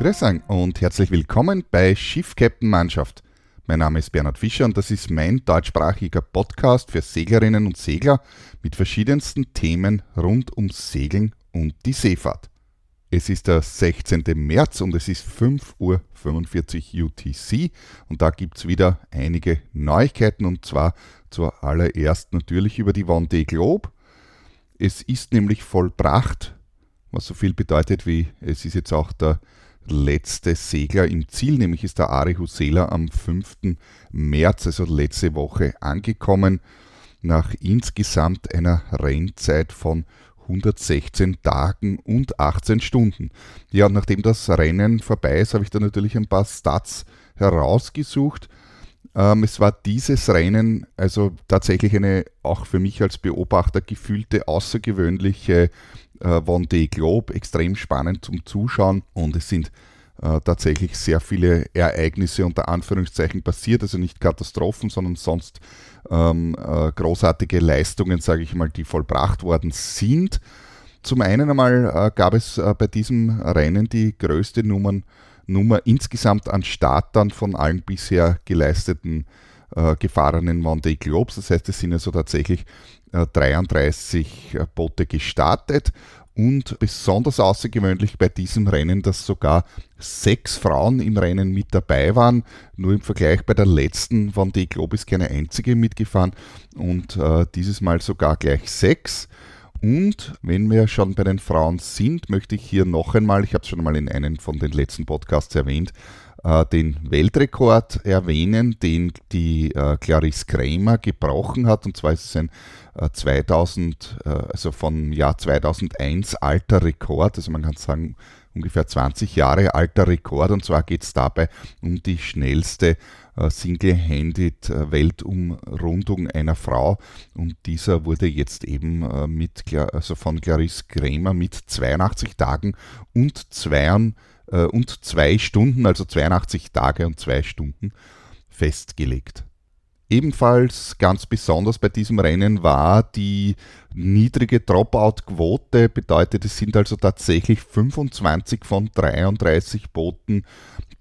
Grüß und herzlich willkommen bei Schiff Captain Mannschaft. Mein Name ist Bernhard Fischer und das ist mein deutschsprachiger Podcast für Seglerinnen und Segler mit verschiedensten Themen rund ums Segeln und die Seefahrt. Es ist der 16. März und es ist 5.45 Uhr UTC und da gibt es wieder einige Neuigkeiten und zwar zuallererst natürlich über die Vendée Globe. Es ist nämlich vollbracht, was so viel bedeutet wie es ist jetzt auch der letzte Segler im Ziel, nämlich ist der Ari Husela am 5. März, also letzte Woche, angekommen, nach insgesamt einer Rennzeit von 116 Tagen und 18 Stunden. Ja, nachdem das Rennen vorbei ist, habe ich da natürlich ein paar Stats herausgesucht. Ähm, es war dieses Rennen also tatsächlich eine auch für mich als Beobachter gefühlte außergewöhnliche äh, Vendée Globe, extrem spannend zum Zuschauen und es sind äh, tatsächlich sehr viele Ereignisse unter Anführungszeichen passiert, also nicht Katastrophen, sondern sonst ähm, äh, großartige Leistungen, sage ich mal, die vollbracht worden sind. Zum einen einmal äh, gab es äh, bei diesem Rennen die größte Nummern, Nummer insgesamt an Startern von allen bisher geleisteten äh, gefahrenen Vendée Globes. Das heißt, es sind also tatsächlich 33 äh, Boote gestartet und besonders außergewöhnlich bei diesem Rennen, dass sogar sechs Frauen im Rennen mit dabei waren. Nur im Vergleich bei der letzten Vendée Globe ist keine einzige mitgefahren und äh, dieses Mal sogar gleich sechs. Und wenn wir schon bei den Frauen sind, möchte ich hier noch einmal, ich habe es schon mal in einem von den letzten Podcasts erwähnt, äh, den Weltrekord erwähnen, den die äh, Clarisse Kramer gebrochen hat. Und zwar ist es ein 2000, äh, also von Jahr 2001 alter Rekord. Also man kann sagen, ungefähr 20 Jahre alter Rekord. Und zwar geht es dabei um die schnellste Single-Handed Weltumrundung einer Frau. Und dieser wurde jetzt eben mit, also von Clarisse Kramer mit 82 Tagen und 2 äh, und zwei Stunden, also 82 Tage und zwei Stunden, festgelegt. Ebenfalls ganz besonders bei diesem Rennen war die niedrige Dropout-Quote, bedeutet es sind also tatsächlich 25 von 33 Booten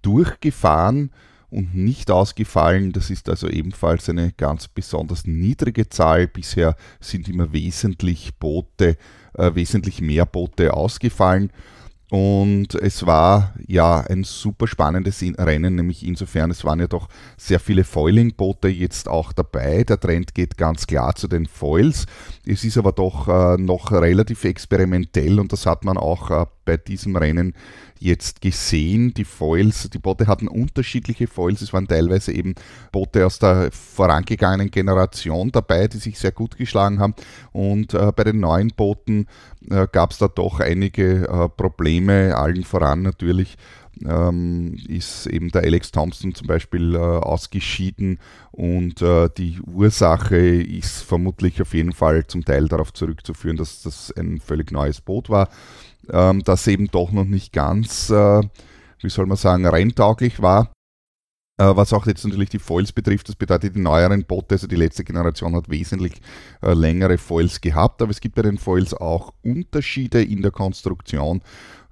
durchgefahren und nicht ausgefallen. Das ist also ebenfalls eine ganz besonders niedrige Zahl. Bisher sind immer wesentlich Boote, äh, wesentlich mehr Boote ausgefallen. Und es war ja ein super spannendes Rennen, nämlich insofern, es waren ja doch sehr viele Foiling-Boote jetzt auch dabei. Der Trend geht ganz klar zu den Foils. Es ist aber doch äh, noch relativ experimentell und das hat man auch äh, bei diesem Rennen jetzt gesehen. Die Foils, die Boote hatten unterschiedliche Foils. Es waren teilweise eben Boote aus der vorangegangenen Generation dabei, die sich sehr gut geschlagen haben. Und äh, bei den neuen Booten äh, gab es da doch einige äh, Probleme, allen voran natürlich. Ähm, ist eben der Alex Thompson zum Beispiel äh, ausgeschieden und äh, die Ursache ist vermutlich auf jeden Fall zum Teil darauf zurückzuführen, dass das ein völlig neues Boot war ähm, das eben doch noch nicht ganz, äh, wie soll man sagen, renntauglich war. Äh, was auch jetzt natürlich die Foils betrifft, das bedeutet die neueren Boote, also die letzte Generation hat wesentlich äh, längere Foils gehabt, aber es gibt bei den Foils auch Unterschiede in der Konstruktion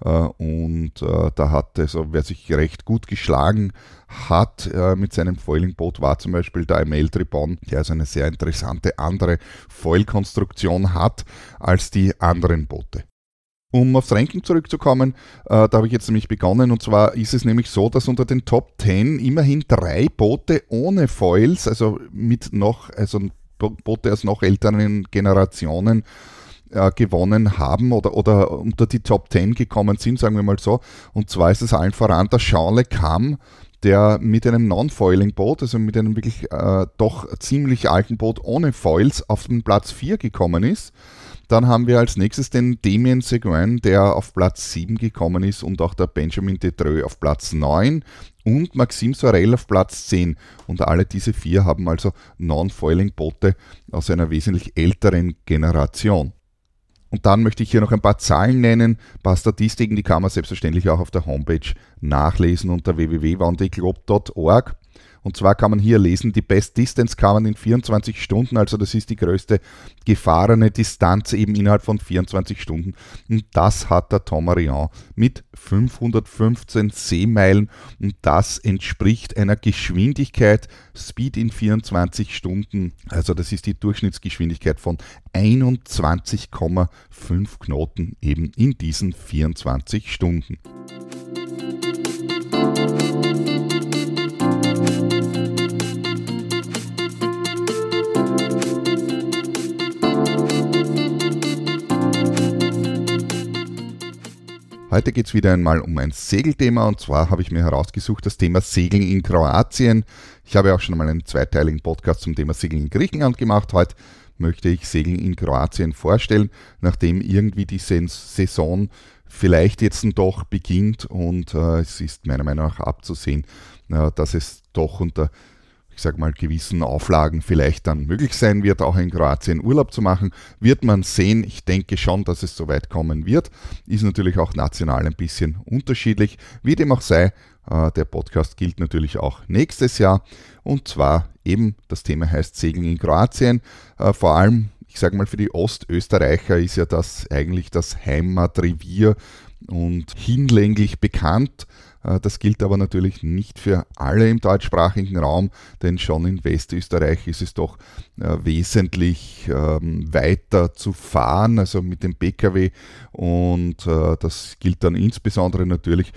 äh, und äh, da hat also, wer sich recht gut geschlagen hat äh, mit seinem Foiling-Boot, war zum Beispiel der Emel Tribon, der also eine sehr interessante andere Foil-Konstruktion hat als die anderen Boote. Um aufs Ranking zurückzukommen, äh, da habe ich jetzt nämlich begonnen und zwar ist es nämlich so, dass unter den Top 10 immerhin drei Boote ohne Foils, also mit noch, also Boote aus noch älteren Generationen äh, gewonnen haben oder, oder unter die Top 10 gekommen sind, sagen wir mal so. Und zwar ist es allen voran der Le Cam, der mit einem Non-Foiling-Boot, also mit einem wirklich äh, doch ziemlich alten Boot ohne Foils auf den Platz 4 gekommen ist. Dann haben wir als nächstes den Damien Seguin, der auf Platz 7 gekommen ist und auch der Benjamin Detreux auf Platz 9 und Maxime Sorel auf Platz 10. Und alle diese vier haben also Non-Foiling-Boote aus einer wesentlich älteren Generation. Und dann möchte ich hier noch ein paar Zahlen nennen, ein paar Statistiken, die kann man selbstverständlich auch auf der Homepage nachlesen unter www.wandeglob.org. Und zwar kann man hier lesen, die Best Distance kann man in 24 Stunden, also das ist die größte gefahrene Distanz eben innerhalb von 24 Stunden. Und das hat der Tomarion mit 515 Seemeilen und das entspricht einer Geschwindigkeit, Speed in 24 Stunden, also das ist die Durchschnittsgeschwindigkeit von 21,5 Knoten eben in diesen 24 Stunden. Heute geht es wieder einmal um ein Segelthema und zwar habe ich mir herausgesucht das Thema Segeln in Kroatien. Ich habe auch schon einmal einen zweiteiligen Podcast zum Thema Segeln in Griechenland gemacht. Heute möchte ich Segeln in Kroatien vorstellen, nachdem irgendwie die Saison vielleicht jetzt doch beginnt und äh, es ist meiner Meinung nach abzusehen, äh, dass es doch unter ich sage mal, gewissen Auflagen vielleicht dann möglich sein wird, auch in Kroatien Urlaub zu machen. Wird man sehen. Ich denke schon, dass es so weit kommen wird. Ist natürlich auch national ein bisschen unterschiedlich. Wie dem auch sei, äh, der Podcast gilt natürlich auch nächstes Jahr. Und zwar eben, das Thema heißt Segeln in Kroatien. Äh, vor allem, ich sage mal, für die Ostösterreicher ist ja das eigentlich das Heimatrevier und hinlänglich bekannt. Äh, das gilt aber natürlich nicht für alle im deutschsprachigen Raum, denn schon in Westösterreich ist es doch äh, wesentlich ähm, weiter zu fahren, also mit dem Pkw. Und äh, das gilt dann insbesondere natürlich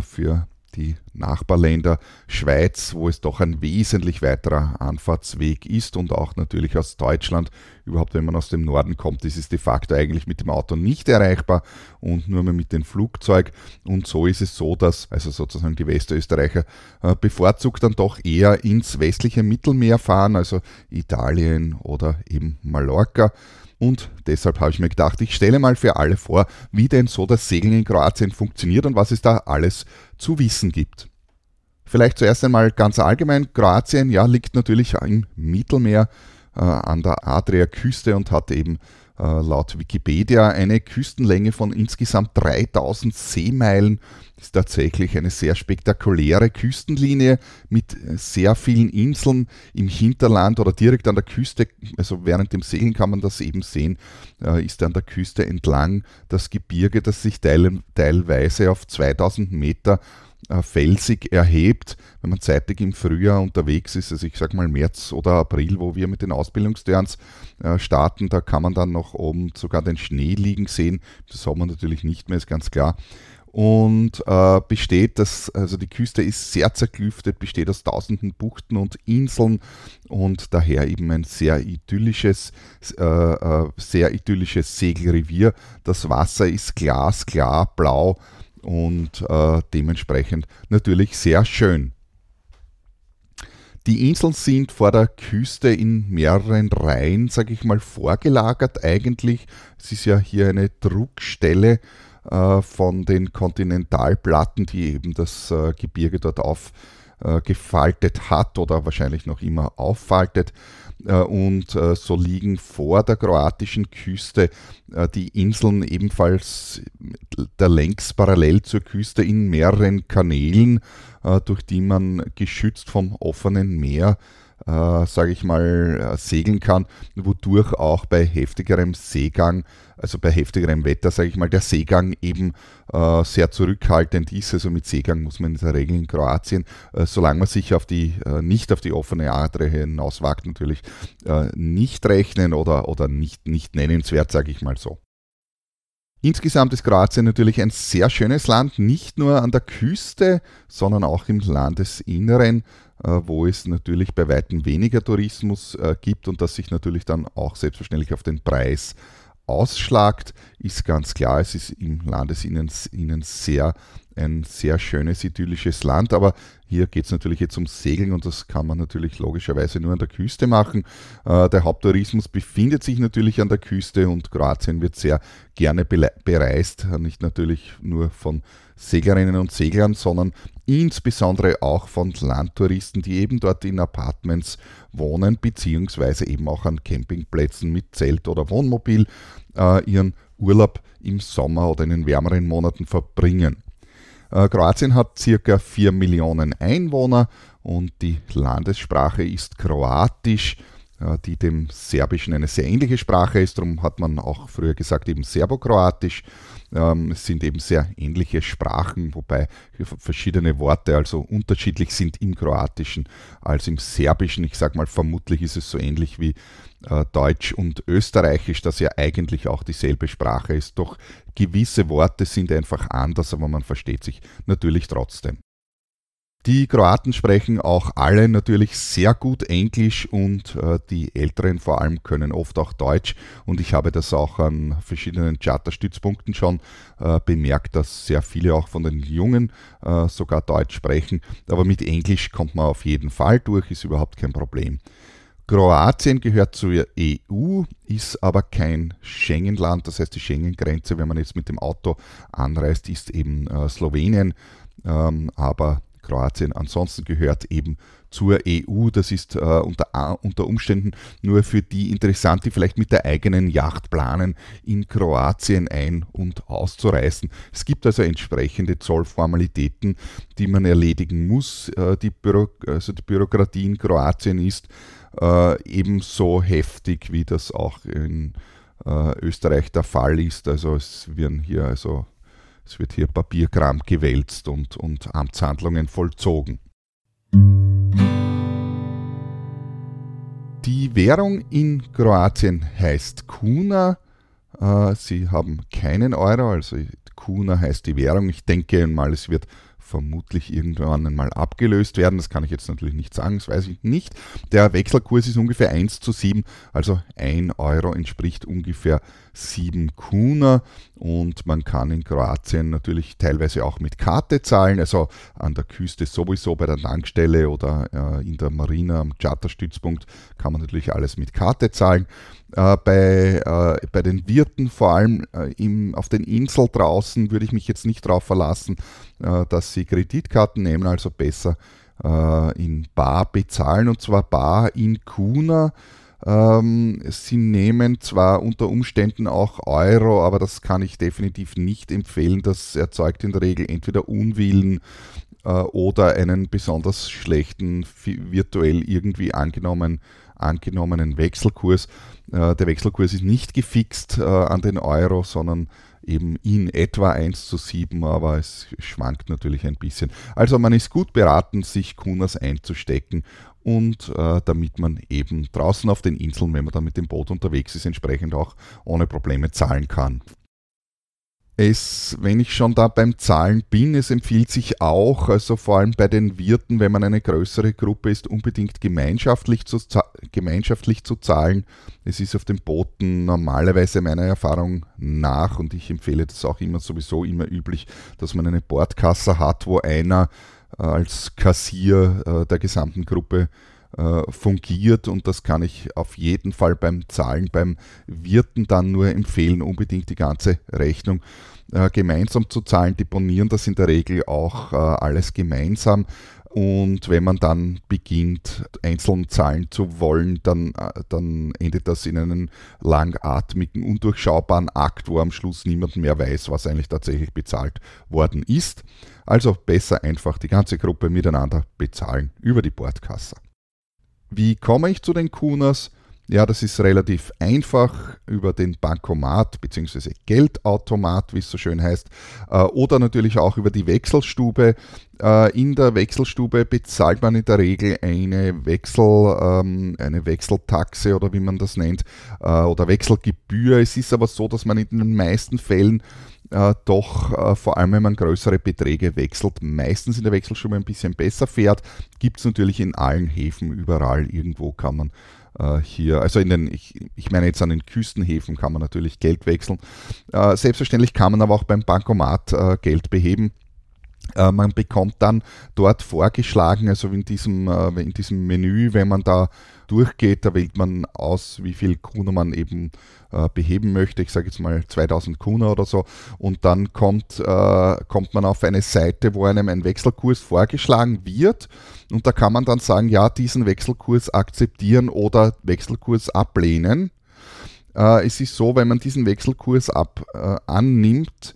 für die Nachbarländer Schweiz, wo es doch ein wesentlich weiterer Anfahrtsweg ist und auch natürlich aus Deutschland. Überhaupt, wenn man aus dem Norden kommt, ist es de facto eigentlich mit dem Auto nicht erreichbar und nur mehr mit dem Flugzeug. Und so ist es so, dass also sozusagen die Westösterreicher äh, bevorzugt dann doch eher ins westliche Mittelmeer fahren, also Italien oder eben Mallorca. Und deshalb habe ich mir gedacht, ich stelle mal für alle vor, wie denn so das Segeln in Kroatien funktioniert und was es da alles zu wissen gibt. Vielleicht zuerst einmal ganz allgemein, Kroatien ja, liegt natürlich im Mittelmeer äh, an der Adriaküste und hat eben laut Wikipedia eine Küstenlänge von insgesamt 3000 Seemeilen. Das ist tatsächlich eine sehr spektakuläre Küstenlinie mit äh, sehr vielen Inseln im Hinterland oder direkt an der Küste. Also während dem Segeln kann man das eben sehen, äh, ist an der Küste entlang das Gebirge, das sich teilweise auf 2000 Meter äh, felsig erhebt, wenn man zeitig im Frühjahr unterwegs ist, also ich sage mal März oder April, wo wir mit den Ausbildungsturns äh, starten, da kann man dann noch oben sogar den Schnee liegen sehen. Das Sommer natürlich nicht mehr, ist ganz klar. Und äh, besteht das, also die Küste ist sehr zerklüftet, besteht aus tausenden Buchten und Inseln und daher eben ein sehr idyllisches, äh, äh sehr idyllisches Segelrevier. Das Wasser ist glasklar, blau und äh, dementsprechend natürlich sehr schön. Die Inseln sind vor der Küste in mehreren Reihen, sage ich mal, vorgelagert eigentlich. Es ist ja hier eine Druckstelle äh, von den Kontinentalplatten, die eben das äh, Gebirge dort aufgefaltet äh, hat oder wahrscheinlich noch immer auffaltet. Äh, und äh, so liegen vor der kroatischen Küste äh, die Inseln ebenfalls der längs parallel zur Küste in mehreren Kanälen, durch die man geschützt vom offenen Meer sage ich mal, segeln kann, wodurch auch bei heftigerem Seegang also bei heftigerem Wetter, sage ich mal, der Seegang eben äh, sehr zurückhaltend ist. Also mit Seegang muss man in der Regel in Kroatien, äh, solange man sich auf die, äh, nicht auf die offene Adre hinauswagt, natürlich äh, nicht rechnen oder, oder nicht, nicht nennenswert, sage ich mal so. Insgesamt ist Kroatien natürlich ein sehr schönes Land, nicht nur an der Küste, sondern auch im Landesinneren, äh, wo es natürlich bei weitem weniger Tourismus äh, gibt und das sich natürlich dann auch selbstverständlich auf den Preis ausschlagt, ist ganz klar, es ist im Landesinnen sehr ein sehr schönes, idyllisches Land, aber hier geht es natürlich jetzt ums Segeln und das kann man natürlich logischerweise nur an der Küste machen. Äh, der Haupttourismus befindet sich natürlich an der Küste und Kroatien wird sehr gerne bereist, nicht natürlich nur von Seglerinnen und Seglern, sondern insbesondere auch von Landtouristen, die eben dort in Apartments wohnen, beziehungsweise eben auch an Campingplätzen mit Zelt oder Wohnmobil äh, ihren Urlaub im Sommer oder in den wärmeren Monaten verbringen. Äh, Kroatien hat circa 4 Millionen Einwohner und die Landessprache ist Kroatisch, die dem Serbischen eine sehr ähnliche Sprache ist. Darum hat man auch früher gesagt eben Serbokroatisch. Ähm, es sind eben sehr ähnliche Sprachen, wobei verschiedene Worte also unterschiedlich sind im Kroatischen als im Serbischen. Ich sage mal, vermutlich ist es so ähnlich wie äh, Deutsch und Österreichisch, das ja eigentlich auch dieselbe Sprache ist. Doch gewisse Worte sind einfach anders, aber man versteht sich natürlich trotzdem. Die Kroaten sprechen auch alle natürlich sehr gut Englisch und äh, die Älteren vor allem können oft auch Deutsch. Und ich habe das auch an verschiedenen Charterstützpunkten schon äh, bemerkt, dass sehr viele auch von den Jungen äh, sogar Deutsch sprechen. Aber mit Englisch kommt man auf jeden Fall durch, ist überhaupt kein Problem. Kroatien gehört zur EU, ist aber kein Schengen-Land. Das heißt, die Schengen-Grenze, wenn man jetzt mit dem Auto anreist, ist eben Slowenien. Ähm, aber Kroatien ansonsten gehört eben zur EU. Das ist äh, unter, unter Umständen nur für die interessant, die vielleicht mit der eigenen Yacht planen, in Kroatien ein- und auszureisen. Es gibt also entsprechende Zollformalitäten, die man erledigen muss. Äh, die, Büro, also die Bürokratie in Kroatien ist äh, ebenso heftig, wie das auch in äh, Österreich der Fall ist. Also es werden hier also es wird hier Papierkram gewälzt und, und Amtshandlungen vollzogen. Die Währung in Kroatien heißt Kuna. Äh, sie haben keinen Euro, also Kuna heißt die Währung. Ich denke mal, es wird vermutlich irgendwann einmal abgelöst werden. Das kann ich jetzt natürlich nicht sagen, das weiß ich nicht. Der Wechselkurs ist ungefähr 1 zu 7, also 1 Euro entspricht ungefähr 7 Kuna und man kann in Kroatien natürlich teilweise auch mit Karte zahlen, also an der Küste sowieso bei der Tankstelle oder äh, in der Marina am Charterstützpunkt kann man natürlich alles mit Karte zahlen. Äh, bei, äh, bei den Wirten, vor allem im, auf den Inseln draußen, würde ich mich jetzt nicht darauf verlassen, dass sie Kreditkarten nehmen, also besser in Bar bezahlen und zwar Bar in Kuna. Ähm, sie nehmen zwar unter Umständen auch Euro, aber das kann ich definitiv nicht empfehlen. Das erzeugt in der Regel entweder Unwillen äh, oder einen besonders schlechten, virtuell irgendwie angenommen, angenommenen Wechselkurs. Äh, der Wechselkurs ist nicht gefixt äh, an den Euro, sondern eben in etwa 1 zu 7, aber es schwankt natürlich ein bisschen. Also man ist gut beraten, sich Kunas einzustecken und äh, damit man eben draußen auf den Inseln, wenn man da mit dem Boot unterwegs ist, entsprechend auch ohne Probleme zahlen kann. Es, wenn ich schon da beim Zahlen bin, es empfiehlt sich auch, also vor allem bei den Wirten, wenn man eine größere Gruppe ist, unbedingt gemeinschaftlich zu, gemeinschaftlich zu zahlen. Es ist auf den Booten normalerweise meiner Erfahrung nach, und ich empfehle das auch immer sowieso immer üblich, dass man eine Bordkasse hat, wo einer äh, als Kassier äh, der gesamten Gruppe äh, fungiert und das kann ich auf jeden Fall beim Zahlen beim Wirten dann nur empfehlen, unbedingt die ganze Rechnung äh, gemeinsam zu zahlen. Deponieren das in der Regel auch äh, alles gemeinsam. Und wenn man dann beginnt, einzeln zahlen zu wollen, dann, dann endet das in einen langatmigen, undurchschaubaren Akt, wo am Schluss niemand mehr weiß, was eigentlich tatsächlich bezahlt worden ist. Also besser einfach die ganze Gruppe miteinander bezahlen über die Bordkasse. Wie komme ich zu den Kunas? Ja, das ist relativ einfach über den Bankomat bzw. Geldautomat, wie es so schön heißt, äh, oder natürlich auch über die Wechselstube. Äh, in der Wechselstube bezahlt man in der Regel eine, Wechsel, ähm, eine Wechseltaxe oder wie man das nennt, äh, oder Wechselgebühr. Es ist aber so, dass man in den meisten Fällen äh, doch äh, vor allem, wenn man größere Beträge wechselt, meistens in der Wechselstube ein bisschen besser fährt. Gibt es natürlich in allen Häfen, überall irgendwo kann man äh, hier, also in den, ich, ich, meine jetzt an den Küstenhäfen kann man natürlich Geld wechseln. Äh, selbstverständlich kann man aber auch beim Bankomat äh, Geld beheben. Äh, man bekommt dann dort vorgeschlagen, also in diesem, in diesem Menü, wenn man da durchgeht, da wählt man aus, wie viel Kuna man eben äh, beheben möchte. Ich sage jetzt mal 2000 Kuna oder so. Und dann kommt, äh, kommt man auf eine Seite, wo einem ein Wechselkurs vorgeschlagen wird. Und da kann man dann sagen, ja, diesen Wechselkurs akzeptieren oder Wechselkurs ablehnen. Äh, es ist so, wenn man diesen Wechselkurs ab, äh, annimmt,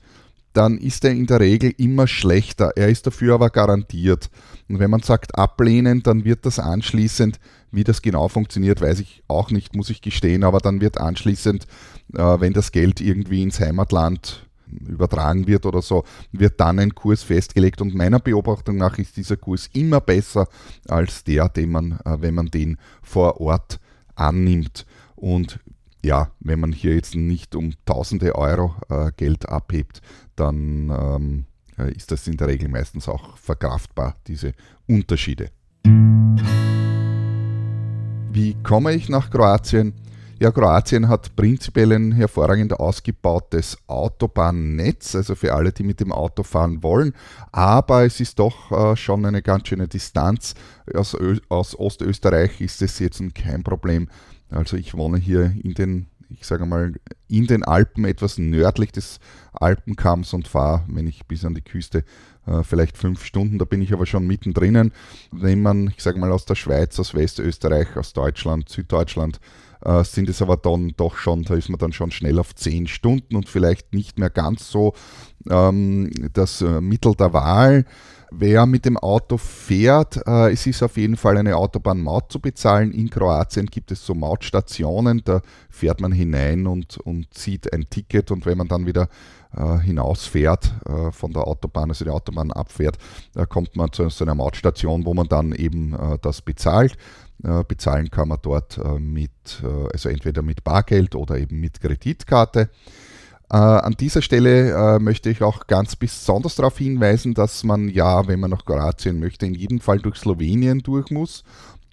dann ist er in der Regel immer schlechter. Er ist dafür aber garantiert. Und wenn man sagt ablehnen, dann wird das anschließend, wie das genau funktioniert, weiß ich auch nicht, muss ich gestehen, aber dann wird anschließend, äh, wenn das Geld irgendwie ins Heimatland übertragen wird oder so, wird dann ein Kurs festgelegt und meiner Beobachtung nach ist dieser Kurs immer besser als der, den man, äh, wenn man den vor Ort annimmt. Und ja, wenn man hier jetzt nicht um tausende Euro äh, Geld abhebt, dann ähm, äh, ist das in der Regel meistens auch verkraftbar, diese Unterschiede. Wie komme ich nach Kroatien? Ja, Kroatien hat prinzipiell ein hervorragend ausgebautes Autobahnnetz, also für alle, die mit dem Auto fahren wollen. Aber es ist doch äh, schon eine ganz schöne Distanz. Aus, aus Ostösterreich ist es jetzt kein Problem. Also ich wohne hier in den, ich sage mal, in den Alpen, etwas nördlich des Alpenkamms und fahre, wenn ich bis an die Küste, äh, vielleicht fünf Stunden. Da bin ich aber schon mittendrin. Wenn man, ich sage mal, aus der Schweiz, aus Westösterreich, aus Deutschland, Süddeutschland äh, sind es aber dann doch schon, da ist man dann schon schnell auf 10 Stunden und vielleicht nicht mehr ganz so ähm, das äh, Mittel der Wahl. Wer mit dem Auto fährt, äh, es ist auf jeden Fall eine Autobahnmaut zu bezahlen. In Kroatien gibt es so Mautstationen, da fährt man hinein und, und zieht ein Ticket und wenn man dann wieder äh, hinausfährt äh, von der Autobahn, also die Autobahn abfährt, äh, kommt man zu einer Mautstation, wo man dann eben das bezahlt. Bezahlen kann man dort mit, also entweder mit Bargeld oder eben mit Kreditkarte. An dieser Stelle möchte ich auch ganz besonders darauf hinweisen, dass man ja, wenn man nach Kroatien möchte, in jedem Fall durch Slowenien durch muss.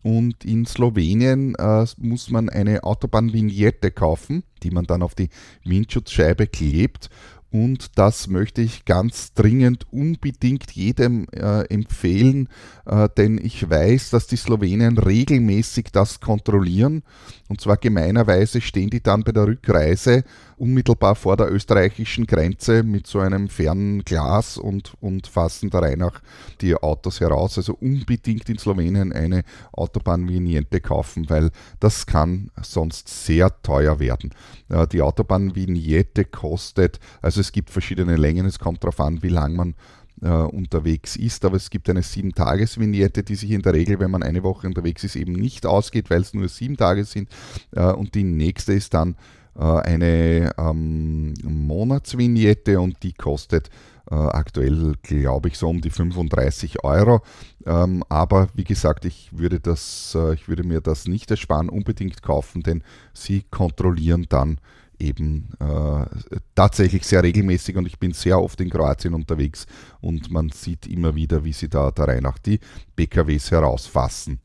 Und in Slowenien äh, muss man eine Autobahnvignette kaufen, die man dann auf die Windschutzscheibe klebt. Und das möchte ich ganz dringend unbedingt jedem äh, empfehlen, äh, denn ich weiß, dass die Slowenen regelmäßig das kontrollieren. Und zwar gemeinerweise stehen die dann bei der Rückreise unmittelbar vor der österreichischen Grenze mit so einem fernen Glas und, und fassen der Reihe nach die Autos heraus. Also unbedingt in Slowenien eine Autobahnvignette kaufen, weil das kann sonst sehr teuer werden. Äh, die Autobahnvignette kostet, also es gibt verschiedene Längen, es kommt darauf an, wie lang man äh, unterwegs ist. Aber es gibt eine 7-Tages-Vignette, die sich in der Regel, wenn man eine Woche unterwegs ist, eben nicht ausgeht, weil es nur sieben Tage sind. Äh, und die nächste ist dann äh, eine ähm, Monatsvignette und die kostet äh, aktuell, glaube ich, so um die 35 Euro. Ähm, aber wie gesagt, ich würde, das, äh, ich würde mir das nicht ersparen, unbedingt kaufen, denn sie kontrollieren dann eben äh, tatsächlich sehr regelmäßig und ich bin sehr oft in Kroatien unterwegs und man sieht immer wieder, wie sie da der Reihe nach die PKWs herausfassen.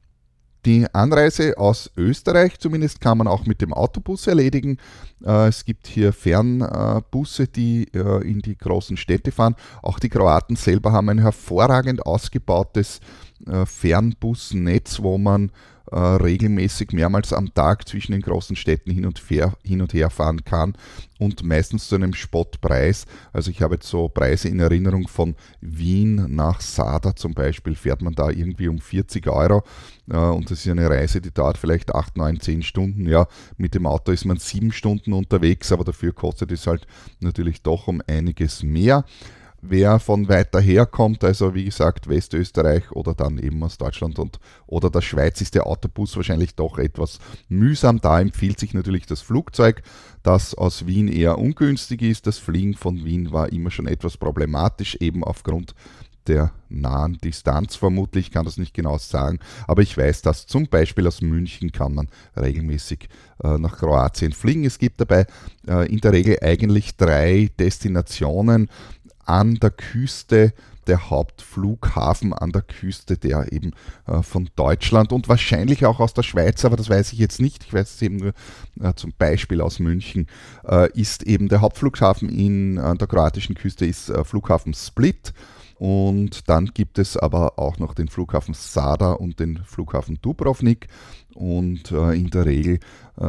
Die Anreise aus Österreich zumindest kann man auch mit dem Autobus erledigen. Äh, es gibt hier Fernbusse, die äh, in die großen Städte fahren. Auch die Kroaten selber haben ein hervorragend ausgebautes äh, Fernbusnetz, wo man äh, regelmäßig mehrmals am Tag zwischen den großen Städten hin und, her, hin und her fahren kann und meistens zu einem Spottpreis. Also ich habe jetzt so Preise in Erinnerung von Wien nach Sada zum Beispiel, fährt man da irgendwie um 40 Euro äh, und das ist eine Reise, die dauert vielleicht 8, 9, 10 Stunden. Ja, mit dem Auto ist man 7 Stunden unterwegs, aber dafür kostet es halt natürlich doch um einiges mehr wer von weiter her kommt, also wie gesagt Westösterreich oder dann eben aus Deutschland und oder der Schweiz ist der Autobus wahrscheinlich doch etwas mühsam. Da empfiehlt sich natürlich das Flugzeug, das aus Wien eher ungünstig ist. Das Fliegen von Wien war immer schon etwas problematisch, eben aufgrund der nahen Distanz vermutlich, ich kann das nicht genau sagen, aber ich weiß, dass zum Beispiel aus München kann man regelmäßig äh, nach Kroatien fliegen. Es gibt dabei äh, in der Regel eigentlich drei Destinationen an der Küste, der Hauptflughafen an der Küste, der eben äh, von Deutschland und wahrscheinlich auch aus der Schweiz, aber das weiß ich jetzt nicht, ich weiß es eben nur äh, zum Beispiel aus München, äh, ist eben der Hauptflughafen in, an der kroatischen Küste ist Flughafen Split. Und dann gibt es aber auch noch den Flughafen Sada und den Flughafen Dubrovnik. und äh, in der Regel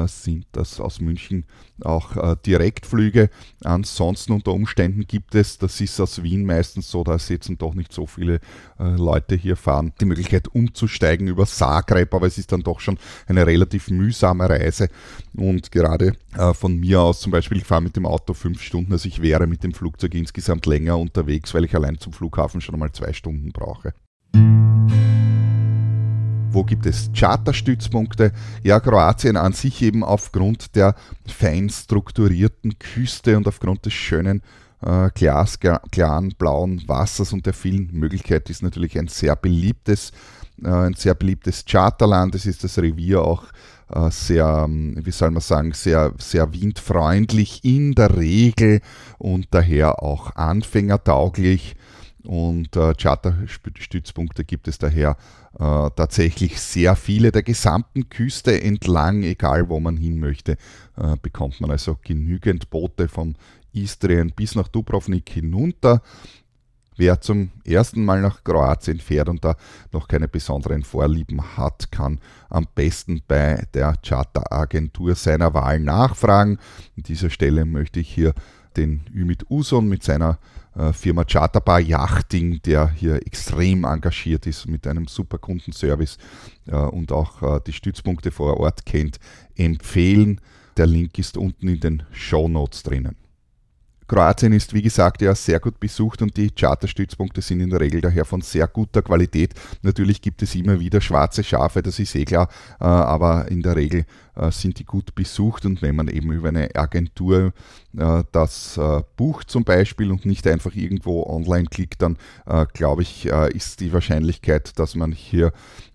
sind das aus München auch äh, Direktflüge. Ansonsten unter Umständen gibt es, das ist aus Wien meistens so, da sitzen doch nicht so viele äh, Leute hier fahren, die Möglichkeit umzusteigen über Zagreb, aber es ist dann doch schon eine relativ mühsame Reise und gerade äh, von mir aus zum Beispiel, ich fahre mit dem Auto fünf Stunden, also ich wäre mit dem Flugzeug insgesamt länger unterwegs, weil ich allein zum Flughafen schon einmal zwei Stunden brauche. Wo gibt es Charterstützpunkte? Ja, Kroatien an sich eben aufgrund der fein strukturierten Küste und aufgrund des schönen äh, glasklaren blauen Wassers und der vielen Möglichkeiten ist natürlich ein sehr beliebtes, äh, ein sehr beliebtes Charterland. Es ist das Revier auch äh, sehr, ähm, wie soll man sagen, sehr, sehr windfreundlich in der Regel und daher auch anfängertauglich. Und äh, Charterstützpunkte gibt es daher äh, tatsächlich sehr viele. Der gesamten Küste entlang, egal wo man hin möchte, äh, bekommt man also genügend Boote von Istrien bis nach Dubrovnik hinunter. Wer zum ersten Mal nach Kroatien fährt und da noch keine besonderen Vorlieben hat, kann am besten bei der Charteragentur seiner Wahl nachfragen. An dieser Stelle möchte ich hier den Ümit Uson mit seiner Firma Charterbar Yachting, der hier extrem engagiert ist mit einem super Kundenservice äh, und auch äh, die Stützpunkte vor Ort kennt, empfehlen. Der Link ist unten in den Show Notes drinnen. Kroatien ist, wie gesagt, ja sehr gut besucht und die Charterstützpunkte sind in der Regel daher von sehr guter Qualität. Natürlich gibt es immer wieder schwarze Schafe, das ist eh klar, äh, aber in der Regel äh, sind die gut besucht und wenn man eben über eine Agentur äh, das bucht zum Beispiel und nicht einfach irgendwo online klickt, dann glaube ich, ist die Wahrscheinlichkeit, dass man hier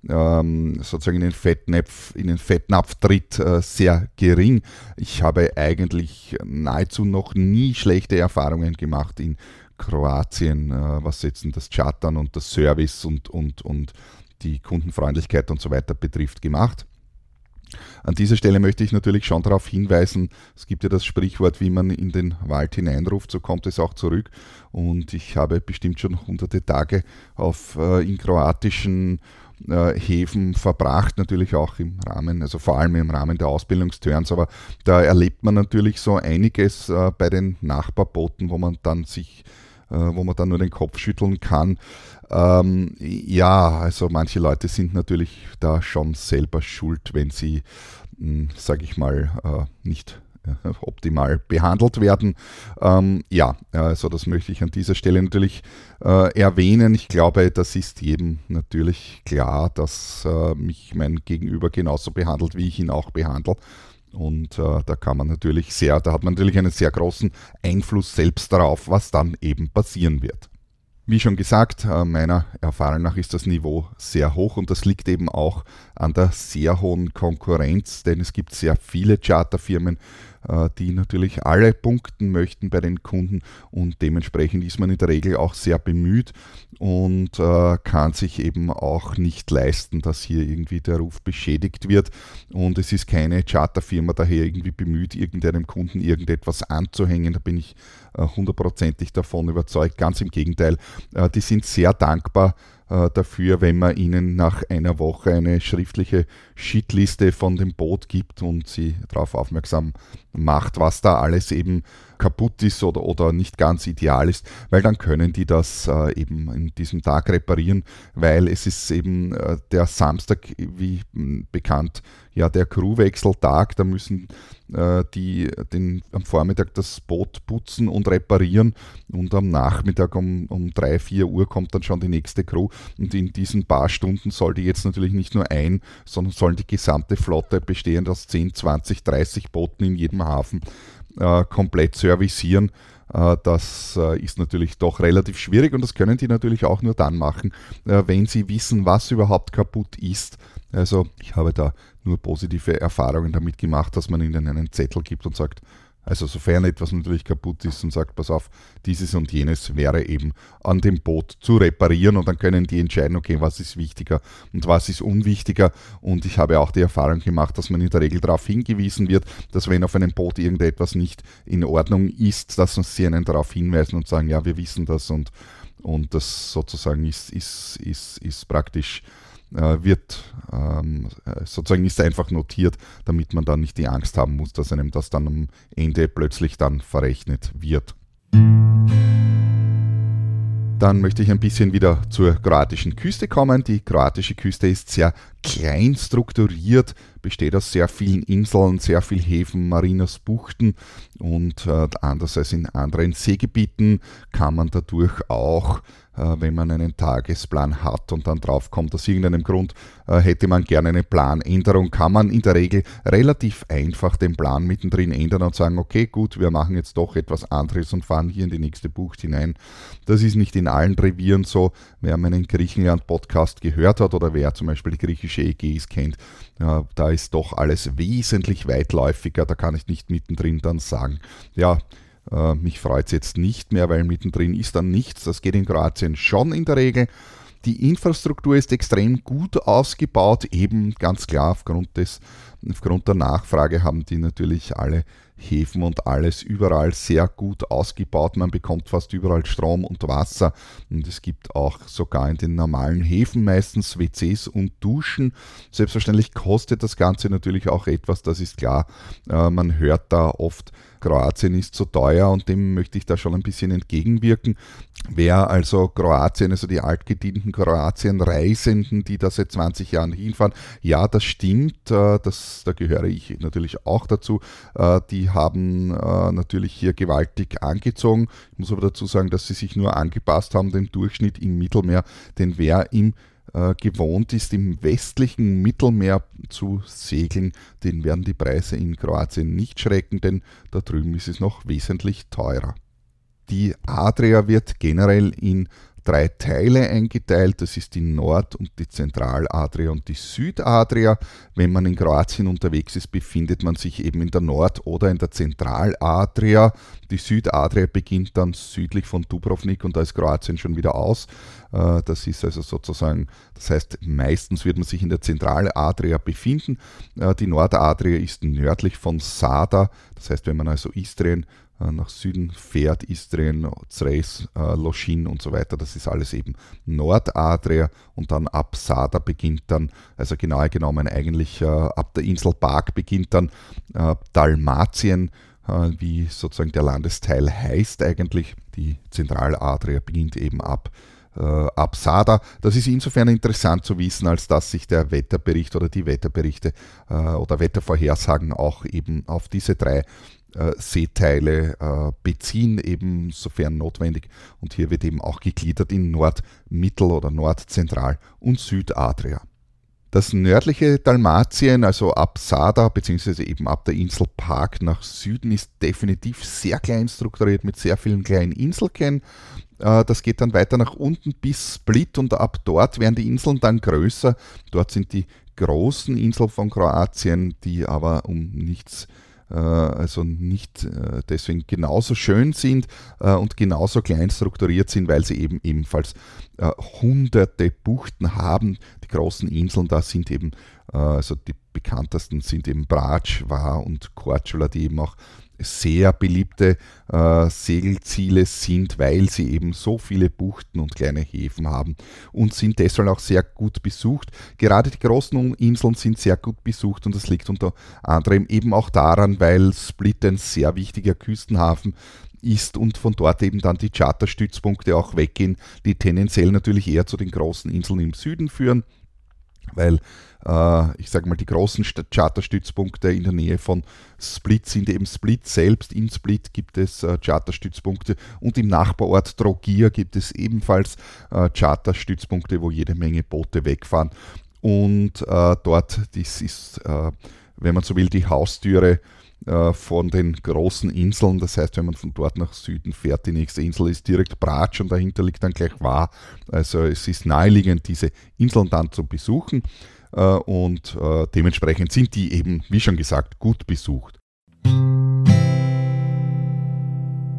ähm, sozusagen in den Fettnapf, in den Fettnapf tritt, sehr gering. Ich habe eigentlich nahezu noch nie schlechte Erfahrungen gemacht in Kroatien, was jetzt das Chartern und das Service und, und, und die Kundenfreundlichkeit und so weiter betrifft, gemacht. An dieser Stelle möchte ich natürlich schon darauf hinweisen, es gibt ja das Sprichwort, wie man in den Wald hineinruft, so kommt es auch zurück. Und ich habe bestimmt schon hunderte Tage auf, äh, in kroatischen äh, Häfen verbracht, natürlich auch im Rahmen, also vor allem im Rahmen der Ausbildungsturns, aber da erlebt man natürlich so einiges äh, bei den Nachbarbooten, wo man dann sich äh, wo man dann nur den Kopf schütteln kann. Ähm, ja, also manche Leute sind natürlich da schon selber schuld, wenn sie, hm, sage ich mal, äh, nicht äh, optimal behandelt werden. Ähm, ja, also das möchte ich an dieser Stelle natürlich äh, erwähnen. Ich glaube, das ist jedem natürlich klar, dass äh, mich mein Gegenüber genauso behandelt, wie ich ihn auch behandle. Und äh, da kann man natürlich sehr, da hat man natürlich einen sehr großen Einfluss selbst darauf, was dann eben passieren wird. Wie schon gesagt, äh, meiner Erfahrung nach ist das Niveau sehr hoch und das liegt eben auch an der sehr hohen Konkurrenz, denn es gibt sehr viele Charterfirmen, die natürlich alle punkten möchten bei den Kunden und dementsprechend ist man in der Regel auch sehr bemüht und äh, kann sich eben auch nicht leisten, dass hier irgendwie der Ruf beschädigt wird und es ist keine Charterfirma daher irgendwie bemüht, irgendeinem Kunden irgendetwas anzuhängen. Da bin ich äh, hundertprozentig davon überzeugt. Ganz im Gegenteil, die sind sehr dankbar äh, dafür, wenn man ihnen nach einer Woche eine schriftliche Shitliste von dem Boot gibt und sie darauf aufmerksam macht, was da alles eben kaputt ist oder, oder nicht ganz ideal ist, weil dann können die das äh, eben in diesem Tag reparieren, weil es ist eben äh, der Samstag, wie bekannt, ja der Crewwechseltag, da müssen äh, die den, am Vormittag das Boot putzen und reparieren und am Nachmittag um, um 3, 4 Uhr kommt dann schon die nächste Crew. Und in diesen paar Stunden soll die jetzt natürlich nicht nur ein, sondern sollen die gesamte Flotte bestehend aus 10, 20, 30 Booten in jedem Hafen äh, komplett servicieren. Äh, das äh, ist natürlich doch relativ schwierig und das können die natürlich auch nur dann machen, äh, wenn sie wissen, was überhaupt kaputt ist. Also ich habe da nur positive Erfahrungen damit gemacht, dass man ihnen einen Zettel gibt und sagt, also sofern etwas natürlich kaputt ist und sagt, pass auf, dieses und jenes wäre eben an dem Boot zu reparieren und dann können die entscheiden, okay, was ist wichtiger und was ist unwichtiger. Und ich habe auch die Erfahrung gemacht, dass man in der Regel darauf hingewiesen wird, dass wenn auf einem Boot irgendetwas nicht in Ordnung ist, dass sie einen darauf hinweisen und sagen, ja, wir wissen das und, und das sozusagen ist, ist, ist, ist praktisch wird ähm, sozusagen ist einfach notiert, damit man dann nicht die Angst haben muss, dass einem das dann am Ende plötzlich dann verrechnet wird. Dann möchte ich ein bisschen wieder zur kroatischen Küste kommen. Die kroatische Küste ist sehr klein strukturiert, besteht aus sehr vielen Inseln, sehr vielen Häfen, Marinas, Buchten und äh, anders als in anderen Seegebieten kann man dadurch auch äh, wenn man einen Tagesplan hat und dann drauf kommt, aus irgendeinem Grund äh, hätte man gerne eine Planänderung, kann man in der Regel relativ einfach den Plan mittendrin ändern und sagen, okay, gut, wir machen jetzt doch etwas anderes und fahren hier in die nächste Bucht hinein. Das ist nicht in allen Revieren so. Wer meinen Griechenland-Podcast gehört hat oder wer zum Beispiel die griechische Ägäis kennt, da ist doch alles wesentlich weitläufiger. Da kann ich nicht mittendrin dann sagen, ja, äh, mich freut es jetzt nicht mehr, weil mittendrin ist dann nichts. Das geht in Kroatien schon in der Regel. Die Infrastruktur ist extrem gut ausgebaut, eben ganz klar aufgrund, des, aufgrund der Nachfrage haben die natürlich alle Häfen und alles überall sehr gut ausgebaut. Man bekommt fast überall Strom und Wasser und es gibt auch sogar in den normalen Häfen meistens WCs und Duschen. Selbstverständlich kostet das Ganze natürlich auch etwas, das ist klar. Äh, man hört da oft, Kroatien ist zu teuer und dem möchte ich da schon ein bisschen entgegenwirken. Wer also Kroatien, also die altgedienten Kroatien-Reisenden, die da seit 20 Jahren hinfahren, ja, das stimmt, äh, das, da gehöre ich natürlich auch dazu. Äh, die haben äh, natürlich hier gewaltig angezogen. Ich muss aber dazu sagen, dass sie sich nur angepasst haben, dem Durchschnitt im Mittelmeer, denn wer im äh, gewohnt ist, im westlichen Mittelmeer zu segeln, den werden die Preise in Kroatien nicht schrecken, denn da drüben ist es noch wesentlich teurer. Die Adria wird generell in drei Teile eingeteilt. Das ist die Nord- und die Zentraladria und die Südadria. Wenn man in Kroatien unterwegs ist, befindet man sich eben in der Nord- oder in der Zentraladria. Die Südadria beginnt dann südlich von Dubrovnik und da ist Kroatien schon wieder aus. Äh, das ist also sozusagen, das heißt, meistens wird man sich in der Zentraladria befinden. Äh, die Nordadria ist nördlich von Sada. Das heißt, wenn man also Istrien nach Süden fährt, Istrien, Zres, äh, Loschin und so weiter. Das ist alles eben Nordadria und dann ab Sada beginnt dann, also genauer genommen eigentlich äh, ab der Insel Bark beginnt dann Dalmatien, wie sozusagen der Landesteil heißt eigentlich. Die Zentraladria beginnt eben ab ab Sada. Das ist insofern interessant zu wissen, als dass sich der Wetterbericht oder die Wetterberichte oder Wettervorhersagen auch eben auf diese drei äh, Seeteile äh, beziehen, eben sofern notwendig. Und hier wird eben auch gegliedert in Nord-, Mittel- oder Nord-, und Südadria. Das nördliche Dalmatien, also ab Sada bzw. eben ab der Insel Park nach Süden, ist definitiv sehr klein strukturiert mit sehr vielen kleinen Inselchen. Äh, das geht dann weiter nach unten bis Split und ab dort werden die Inseln dann größer. Dort sind die großen Inseln von Kroatien, die aber um nichts äh, also nicht äh, deswegen genauso schön sind und genauso klein strukturiert sind, weil sie eben ebenfalls hunderte Buchten haben. Die großen Inseln da sind eben, also die bekanntesten sind eben Brač, Var und Korčula, die eben auch sehr beliebte äh, Segelziele sind, weil sie eben so viele Buchten und kleine Häfen haben und sind deshalb auch sehr gut besucht. Gerade die großen Inseln sind sehr gut besucht und das liegt unter anderem eben auch daran, weil Split ein sehr wichtiger Küstenhafen ist und von dort eben dann die Charterstützpunkte auch weggehen, die tendenziell natürlich eher zu den großen Inseln im Süden führen weil äh, ich sage mal, die großen Charterstützpunkte in der Nähe von Split sind eben Split selbst. In Split gibt es äh, Charterstützpunkte und im Nachbarort Trogir gibt es ebenfalls äh, Charterstützpunkte, wo jede Menge Boote wegfahren. Und dort, das ist, wenn man so will, die Haustüre äh, von den großen Inseln. Das heißt, wenn man von dort nach Süden fährt, die nächste Insel ist direkt Bratsch und dahinter liegt dann gleich War. Also es ist naheliegend, diese Inseln dann zu besuchen äh, und äh, dementsprechend sind die eben, wie schon gesagt, gut besucht.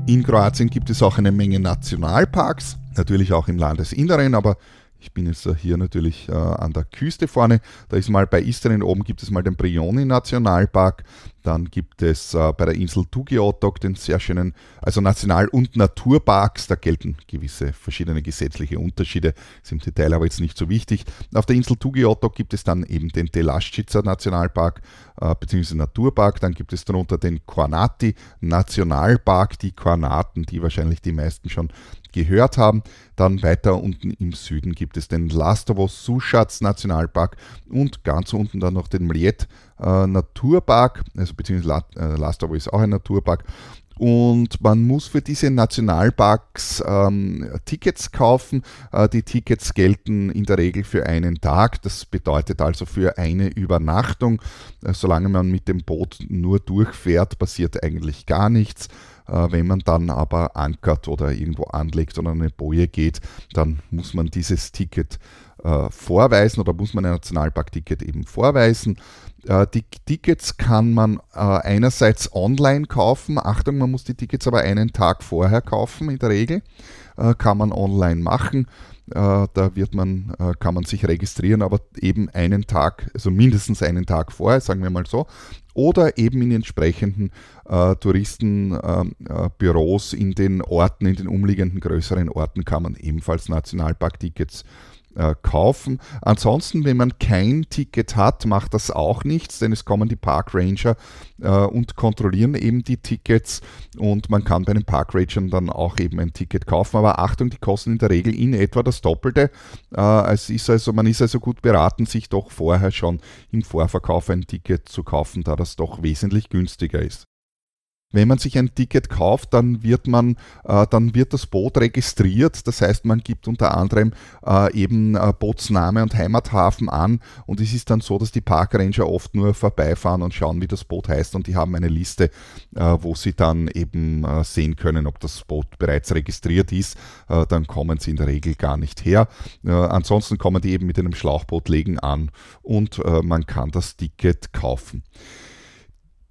In Kroatien gibt es auch eine Menge Nationalparks, natürlich auch im Landesinneren, aber ich bin jetzt hier natürlich äh, an der Küste vorne. Da ist mal bei Istrien oben gibt es mal den Brioni Nationalpark. Dann gibt es äh, bei der Insel Tugiatok den sehr schönen, also National- und Naturparks. Da gelten gewisse verschiedene gesetzliche Unterschiede, ist im Detail aber jetzt nicht so wichtig. Auf der Insel Tugiatok gibt es dann eben den Telaschitzer Nationalpark äh, bzw. Naturpark. Dann gibt es darunter den Kornati Nationalpark, die Kornaten, die wahrscheinlich die meisten schon gehört haben. Dann weiter unten im Süden gibt es den Lastovo Suschatz Nationalpark und ganz unten dann noch den Mliet äh, Naturpark, also beziehungsweise äh, Lastovo ist auch ein Naturpark. Und man muss für diese Nationalparks ähm, Tickets kaufen. Äh, die Tickets gelten in der Regel für einen Tag. Das bedeutet also für eine Übernachtung. Äh, solange man mit dem Boot nur durchfährt, passiert eigentlich gar nichts. Äh, wenn man dann aber ankert oder irgendwo anlegt oder eine Boje geht, dann muss man dieses Ticket äh, vorweisen oder muss man ein Nationalparkticket eben vorweisen. Äh, die Tickets kann man einerseits online kaufen. Achtung, man muss die Tickets aber einen Tag vorher kaufen in der Regel. Kann man online machen. Da wird man, kann man sich registrieren, aber eben einen Tag, also mindestens einen Tag vorher, sagen wir mal so oder eben in entsprechenden äh, Touristenbüros äh, in den Orten, in den umliegenden größeren Orten kann man ebenfalls Nationalparktickets äh, kaufen. Ansonsten, wenn man kein Ticket hat, macht das auch nichts, denn es kommen die Park Ranger äh, und kontrollieren eben die Tickets und man kann bei den Park Rangern dann auch eben ein Ticket kaufen. Aber Achtung, die kosten in der Regel in etwa das Doppelte. Äh, es ist also, man ist also gut beraten, sich doch vorher schon im Vorverkauf ein Ticket zu kaufen, da das doch wesentlich günstiger ist. Wenn man sich ein Ticket kauft, dann wird man, äh, dann wird das Boot registriert. Das heißt, man gibt unter anderem äh, eben äh, Bootsname und Heimathafen an. Und es ist dann so, dass die Parkranger oft nur vorbeifahren und schauen, wie das Boot heißt. Und die haben eine Liste, äh, wo sie dann eben äh, sehen können, ob das Boot bereits registriert ist. Äh, dann kommen sie in der Regel gar nicht her. ansonsten kommen die eben mit einem Schlauchbootlegen an und man kann das Ticket kaufen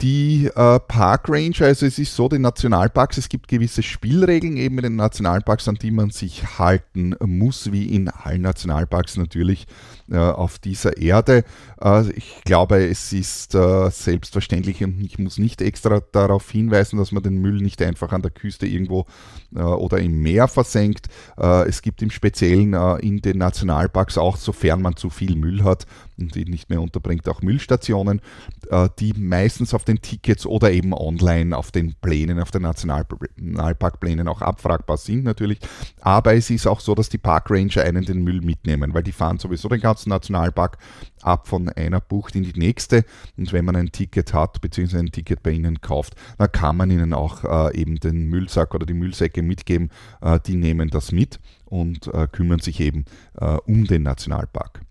die äh, Park Ranger, also es ist so, die Nationalparks, es gibt gewisse Spielregeln eben in den Nationalparks, an die man sich halten muss, wie in allen Nationalparks natürlich auf dieser Erde. Äh, ich glaube, es ist äh, selbstverständlich und ich muss nicht extra darauf hinweisen, dass man den Müll nicht einfach an der Küste irgendwo äh, oder im Meer versenkt. Äh, es gibt im Speziellen in den Nationalparks auch, sofern man zu viel Müll hat, und die nicht mehr unterbringt, auch Müllstationen, äh, die meistens auf den Tickets oder eben online auf den Plänen, auf den Nationalparkplänen auch abfragbar sind natürlich. Aber es ist auch so, dass die Parkranger einen den Müll mitnehmen, weil die fahren sowieso den ganzen Nationalpark ab von einer Bucht in die nächste. Und wenn man ein Ticket hat, beziehungsweise ein Ticket bei ihnen kauft, dann kann man ihnen auch äh, eben den Müllsack oder die Müllsäcke mitgeben. Äh, die nehmen das mit und äh, kümmern sich eben äh, um den Nationalpark.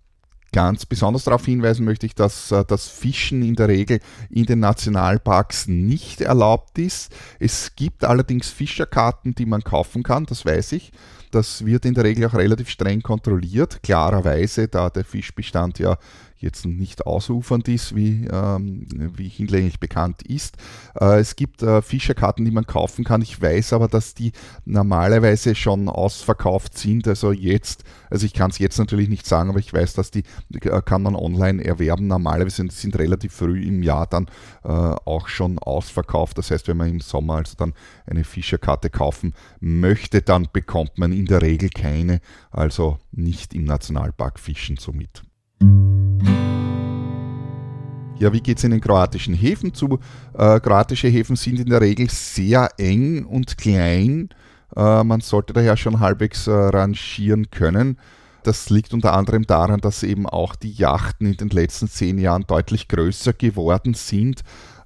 Ganz besonders darauf hinweisen möchte ich, dass äh, das Fischen in der Regel in den Nationalparks nicht erlaubt ist. Es gibt allerdings Fischerkarten, die man kaufen kann, das weiß ich. Das wird in der Regel auch relativ streng kontrolliert, klarerweise, da der Fischbestand ja jetzt nicht ausufernd ist, wie, ähm, wie hinlänglich bekannt ist. Äh, es gibt äh, Fischerkarten, die man kaufen kann. Ich weiß aber, dass die normalerweise schon ausverkauft sind. Also jetzt, also ich kann es jetzt natürlich nicht sagen, aber ich weiß, dass die äh, kann man online erwerben. Normalerweise sind, sind relativ früh im Jahr dann äh, auch schon ausverkauft. Das heißt, wenn man im Sommer also dann eine Fischerkarte kaufen möchte, dann bekommt man in der Regel keine, also nicht im Nationalpark fischen somit. Ja, wie geht es in den kroatischen Häfen zu? Äh, kroatische Häfen sind in der Regel sehr eng und klein. Äh, man sollte daher schon halbwegs äh, rangieren können. Das liegt unter anderem daran, dass eben auch die Yachten in den letzten zehn Jahren deutlich größer geworden sind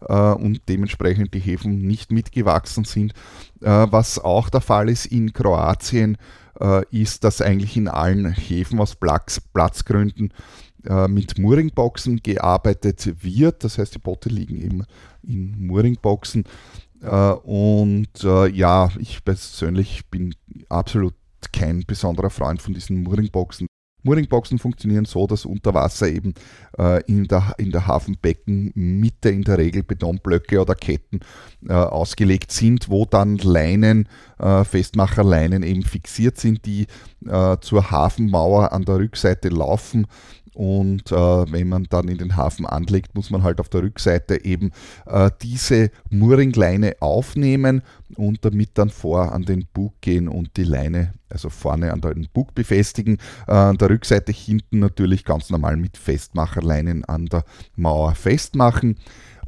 äh, und dementsprechend die Häfen nicht mitgewachsen sind. Äh, was auch der Fall ist in Kroatien, äh, ist, dass eigentlich in allen Häfen aus Platz, Platzgründen mit Mooringboxen gearbeitet wird. Das heißt, die Boote liegen eben in Mooringboxen. Äh, und äh, ja, ich persönlich bin absolut kein besonderer Freund von diesen Mooringboxen. Mooringboxen funktionieren so, dass unter Wasser eben äh, in, der, in der Hafenbeckenmitte in der Regel Betonblöcke oder Ketten äh, ausgelegt sind, wo dann Leinen, äh, Festmacherleinen eben fixiert sind, die äh, zur Hafenmauer an der Rückseite laufen Und äh, wenn man dann in den Hafen anlegt, muss man halt auf der Rückseite eben äh, diese Mooringleine aufnehmen und damit dann vor an den Bug gehen und die Leine, also vorne an den Bug befestigen. Äh, an der Rückseite hinten natürlich ganz normal mit Festmacherleinen an der Mauer festmachen.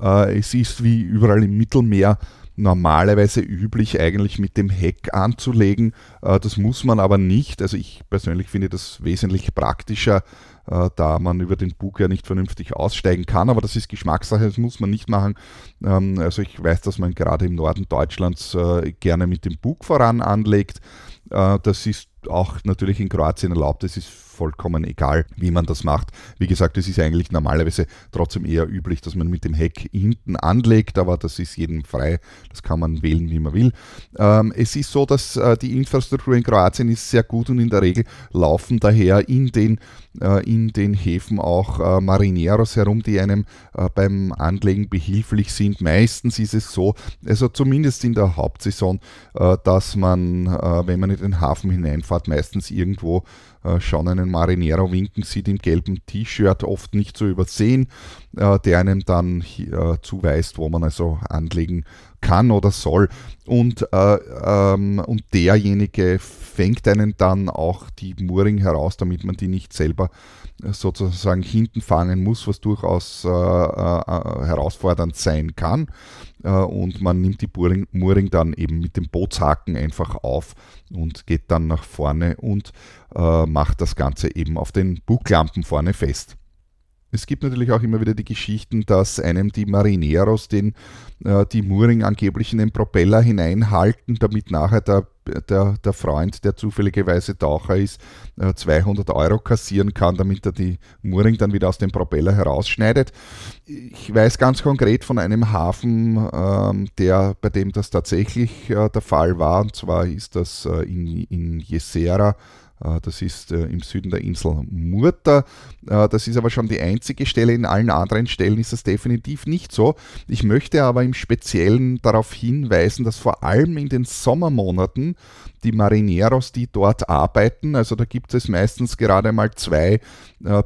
Äh, es ist wie überall im Mittelmeer normalerweise üblich, eigentlich mit dem Heck anzulegen. Äh, das muss man aber nicht. Also ich persönlich finde das wesentlich praktischer, äh, da man über den Bug ja nicht vernünftig aussteigen kann. Aber das ist Geschmackssache, das muss man nicht machen. Ähm, also ich weiß, dass man gerade im Norden Deutschlands äh, gerne mit dem Bug voran anlegt. Das ist auch natürlich in Kroatien erlaubt. Es ist vollkommen egal, wie man das macht. Wie gesagt, es ist eigentlich normalerweise trotzdem eher üblich, dass man mit dem Heck hinten anlegt, aber das ist jedem frei. Das kann man wählen, wie man will. Ähm, es ist so, dass äh, die Infrastruktur in Kroatien ist sehr gut und in der Regel laufen daher in den, äh, in den Häfen auch äh, Marineros herum, die einem äh, beim Anlegen behilflich sind. Meistens ist es so, also zumindest in der Hauptsaison, äh, dass man, äh, wenn man in den Hafen hineinfährt, meistens irgendwo schon einen Marinero winken sieht im gelben T-Shirt, oft nicht zu übersehen, äh, der einem dann äh, zuweist, wo man also anlegen kann oder soll. Und, äh, ähm, und derjenige fängt einen dann auch die Mooring heraus, damit man die nicht selber sozusagen hinten fangen muss, was durchaus äh, äh, herausfordernd sein kann. Äh, und man nimmt die Mooring, Mooring dann eben mit dem Bootshaken einfach auf und geht dann nach vorne und äh, macht das Ganze eben auf den Buglampen vorne fest. Es gibt natürlich auch immer wieder die Geschichten, dass einem die Marineros den, äh, die Mooring angeblich in den Propeller hineinhalten, damit nachher der, der, der Freund, der zufälligerweise Taucher ist, äh, 200 Euro kassieren kann, damit er die Mooring dann wieder aus dem Propeller herausschneidet. Ich weiß ganz konkret von einem Hafen, äh, der, bei dem das tatsächlich äh, der Fall war, und zwar ist das äh, in, in Jesera das ist äh, im Süden der Insel Murta. Äh, das ist aber schon die einzige Stelle. In allen anderen Stellen ist das definitiv nicht so. Ich möchte aber im Speziellen darauf hinweisen, dass vor allem in den Sommermonaten die Marineros, die dort arbeiten, also da gibt es meistens gerade mal zwei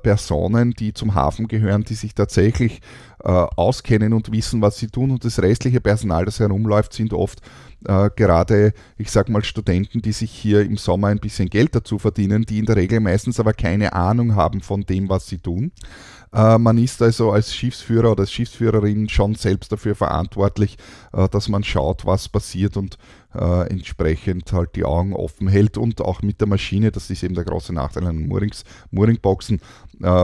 Personen, die zum Hafen gehören, die sich tatsächlich auskennen und wissen, was sie tun. Und das restliche Personal, das herumläuft, sind oft äh, gerade, ich sag mal, Studenten, die sich hier im Sommer ein bisschen Geld dazu verdienen, die in der Regel meistens aber keine Ahnung haben von dem, was sie tun. Äh, man ist also als Schiffsführer oder als Schiffsführerin schon selbst dafür verantwortlich, äh, dass man schaut, was passiert und äh, entsprechend halt die Augen offen hält und auch mit der Maschine, das ist eben der große Nachteil an Moorings, Mooringboxen,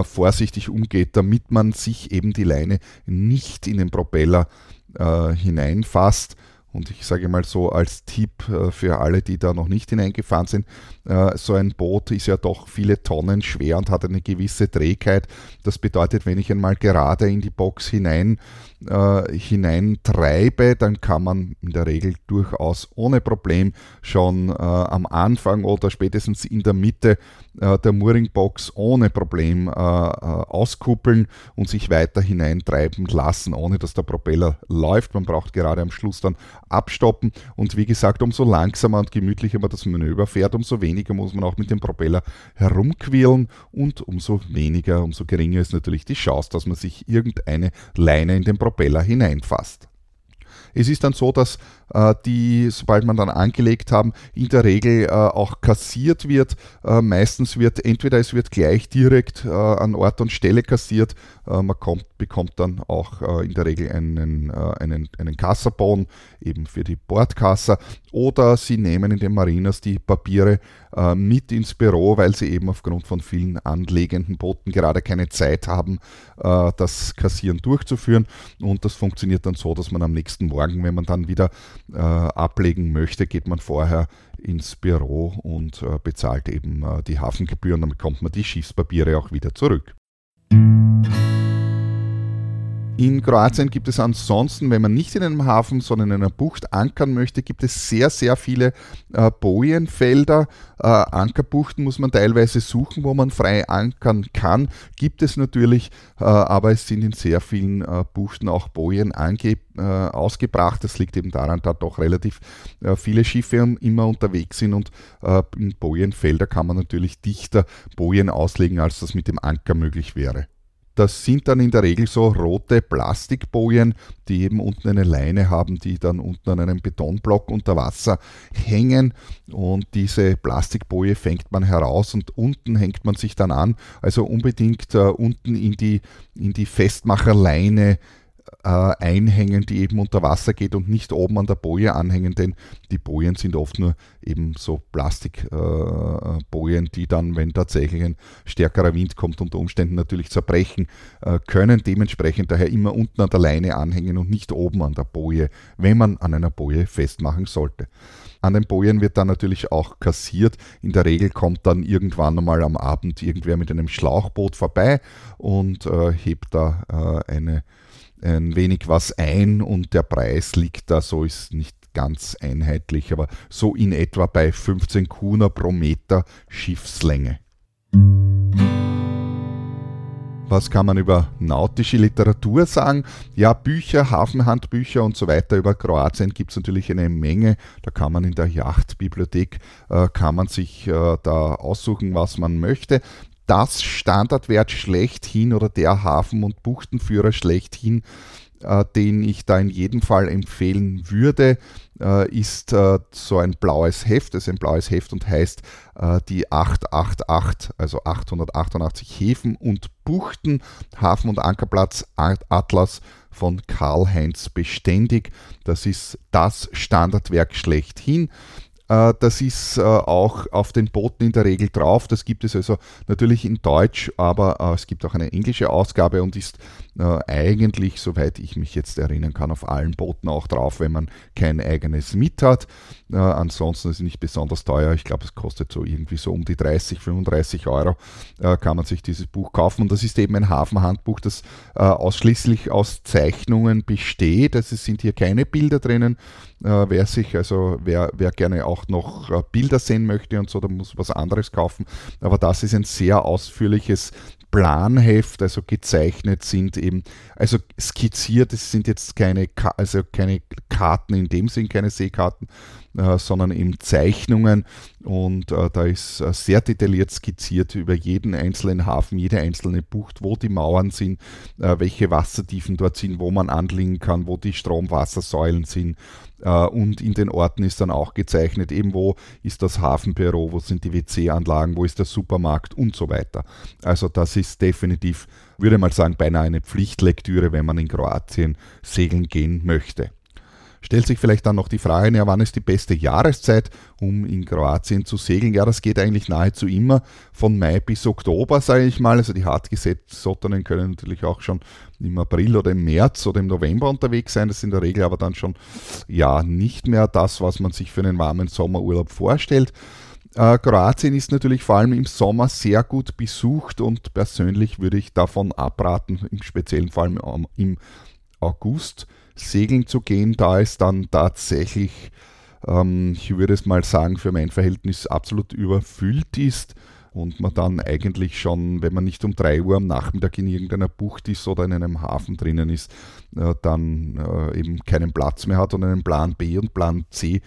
vorsichtig umgeht, damit man sich eben die Leine nicht in den Propeller hineinfasst und ich sage mal so als Tipp äh, für alle, die da noch nicht hineingefahren sind, äh, so ein Boot ist ja doch viele Tonnen schwer und hat eine gewisse Trägheit. Das bedeutet, wenn ich einmal gerade in die Box hinein, äh, hineintreibe, dann kann man in der Regel durchaus ohne Problem schon am Anfang oder spätestens in der Mitte der Mooringbox ohne Problem auskuppeln und sich weiter hineintreiben lassen, ohne dass der Propeller läuft. Man braucht gerade am Schluss dann abstoppen. Und wie gesagt, umso langsamer und gemütlicher man das Manöver fährt, umso weniger muss man auch mit dem Propeller herumquirlen und umso weniger, umso geringer ist natürlich die Chance, dass man sich irgendeine Leine in den Propeller hineinfasst. Es ist dann so, dass die, sobald man dann angelegt haben, in der Regel äh, auch kassiert wird. Äh, meistens wird entweder es wird gleich direkt an Ort und Stelle kassiert, man kommt, bekommt dann auch in der Regel einen, einen, einen Kassabon eben für die Bordkassa oder sie nehmen in den Marinas die Papiere mit ins Büro, weil sie eben aufgrund von vielen anlegenden Booten gerade keine Zeit haben, das Kassieren durchzuführen und das funktioniert dann so, dass man am nächsten Morgen, wenn man dann wieder äh, ablegen möchte, geht man vorher ins Büro und äh, bezahlt eben äh, die Hafengebühren, dann bekommt man die Schiffspapiere auch wieder zurück. In Kroatien gibt es ansonsten, wenn man nicht in einem Hafen, sondern in einer Bucht ankern möchte, gibt es sehr, sehr viele äh, Bojenfelder. Äh, Ankerbuchten muss man teilweise suchen, wo man frei ankern kann. Gibt es natürlich, äh, aber es sind in sehr vielen äh, Buchten auch Bojen ange, äh, ausgebracht. Das liegt eben daran, da doch relativ äh, viele Schiffe immer unterwegs sind und in Bojenfelder kann man natürlich dichter Bojen auslegen, als das mit dem Anker möglich wäre. Das sind dann in der Regel so rote Plastikbojen, die eben unten eine Leine haben, die dann unten an einem Betonblock unter Wasser hängen. Und diese Plastikboje fängt man heraus und unten hängt man sich dann an. Also unbedingt äh, unten in die, in die Festmacherleine einhängen, die eben unter Wasser geht und nicht oben an der Boje anhängen, denn die Bojen sind oft nur eben so Plastikbojen, äh, die dann, wenn tatsächlich ein stärkerer Wind kommt, unter Umständen natürlich zerbrechen äh, können. Dementsprechend daher immer unten an der Leine anhängen und nicht oben an der Boje, wenn man an einer Boje festmachen sollte. An den Bojen wird dann natürlich auch kassiert. In der Regel kommt dann irgendwann einmal am Abend irgendwer mit einem Schlauchboot vorbei und äh, hebt da äh, eine ein wenig was ein und der Preis liegt da so, ist nicht ganz einheitlich, aber so in etwa bei 15 Kuna pro Meter Schiffslänge. Was kann man über nautische Literatur sagen? Ja, Bücher, Hafenhandbücher und so weiter über Kroatien gibt es natürlich eine Menge. Da kann man in der Yachtbibliothek, äh, kann man sich äh, da aussuchen, was man möchte das Standardwert schlechthin oder der Hafen- und Buchtenführer schlechthin, äh, den ich da in jedem Fall empfehlen würde, äh, ist äh, so ein blaues Heft. Das ist ein blaues Heft und heißt äh, die 888, also 888 Häfen und Buchten, Hafen- und Ankerplatz Atlas von Karl-Heinz Beständig. Das ist das Standardwerk schlechthin. Äh, das ist äh, auch auf den Booten in der Regel drauf. Das gibt es also natürlich in Deutsch, aber äh, es gibt auch eine englische Ausgabe und ist eigentlich, soweit ich mich jetzt erinnern kann, auf allen Booten auch drauf, wenn man kein eigenes mit hat. ansonsten ist es nicht besonders teuer. Ich glaube, es kostet so irgendwie so um die 30, 35 Euro, kann man sich dieses Buch kaufen. Und das ist eben ein Hafenhandbuch, das ausschließlich aus Zeichnungen besteht. Also es sind hier keine Bilder drinnen. wer sich, also wer, wer gerne auch noch äh, Bilder sehen möchte und so, dann muss was anderes kaufen. Aber das ist ein sehr ausführliches Planheft, also gezeichnet sind eben, also skizziert, es sind jetzt keine, also keine Karten in dem Sinn, keine Seekarten, äh, sondern eben Zeichnungen. Und äh, da ist äh, sehr detailliert skizziert über jeden einzelnen Hafen, jede einzelne Bucht, wo die Mauern sind, äh, welche Wassertiefen dort sind, wo man anlegen kann, wo die Stromwassersäulen sind und in den Orten ist dann auch gezeichnet, eben wo ist das Hafenbüro, wo sind die WC-Anlagen, wo ist der Supermarkt und so weiter. Also das ist definitiv, würde mal sagen, beinahe eine Pflichtlektüre, wenn man in Kroatien segeln gehen möchte. Stellt sich vielleicht dann noch die Frage, ja, wann ist die beste Jahreszeit, um in Kroatien zu segeln? Ja, das geht eigentlich nahezu immer von Mai bis Oktober, sage ich mal. Also die Hartgesetzsottenen können natürlich auch schon im April oder im März oder im November unterwegs sein. Das ist in der Regel aber dann schon ja nicht mehr das, was man sich für einen warmen Sommerurlaub vorstellt. Äh, Kroatien ist natürlich vor allem im Sommer sehr gut besucht und persönlich würde ich davon abraten, im speziellen vor allem im August segeln zu gehen, da es dann tatsächlich, ähm, ich würde es mal sagen, für mein Verhältnis absolut überfüllt ist und man dann eigentlich schon, wenn man nicht um 3 Uhr am Nachmittag in irgendeiner Bucht ist oder in einem Hafen drinnen ist, äh, dann äh, eben keinen Platz mehr hat und einen Plan B und Plan C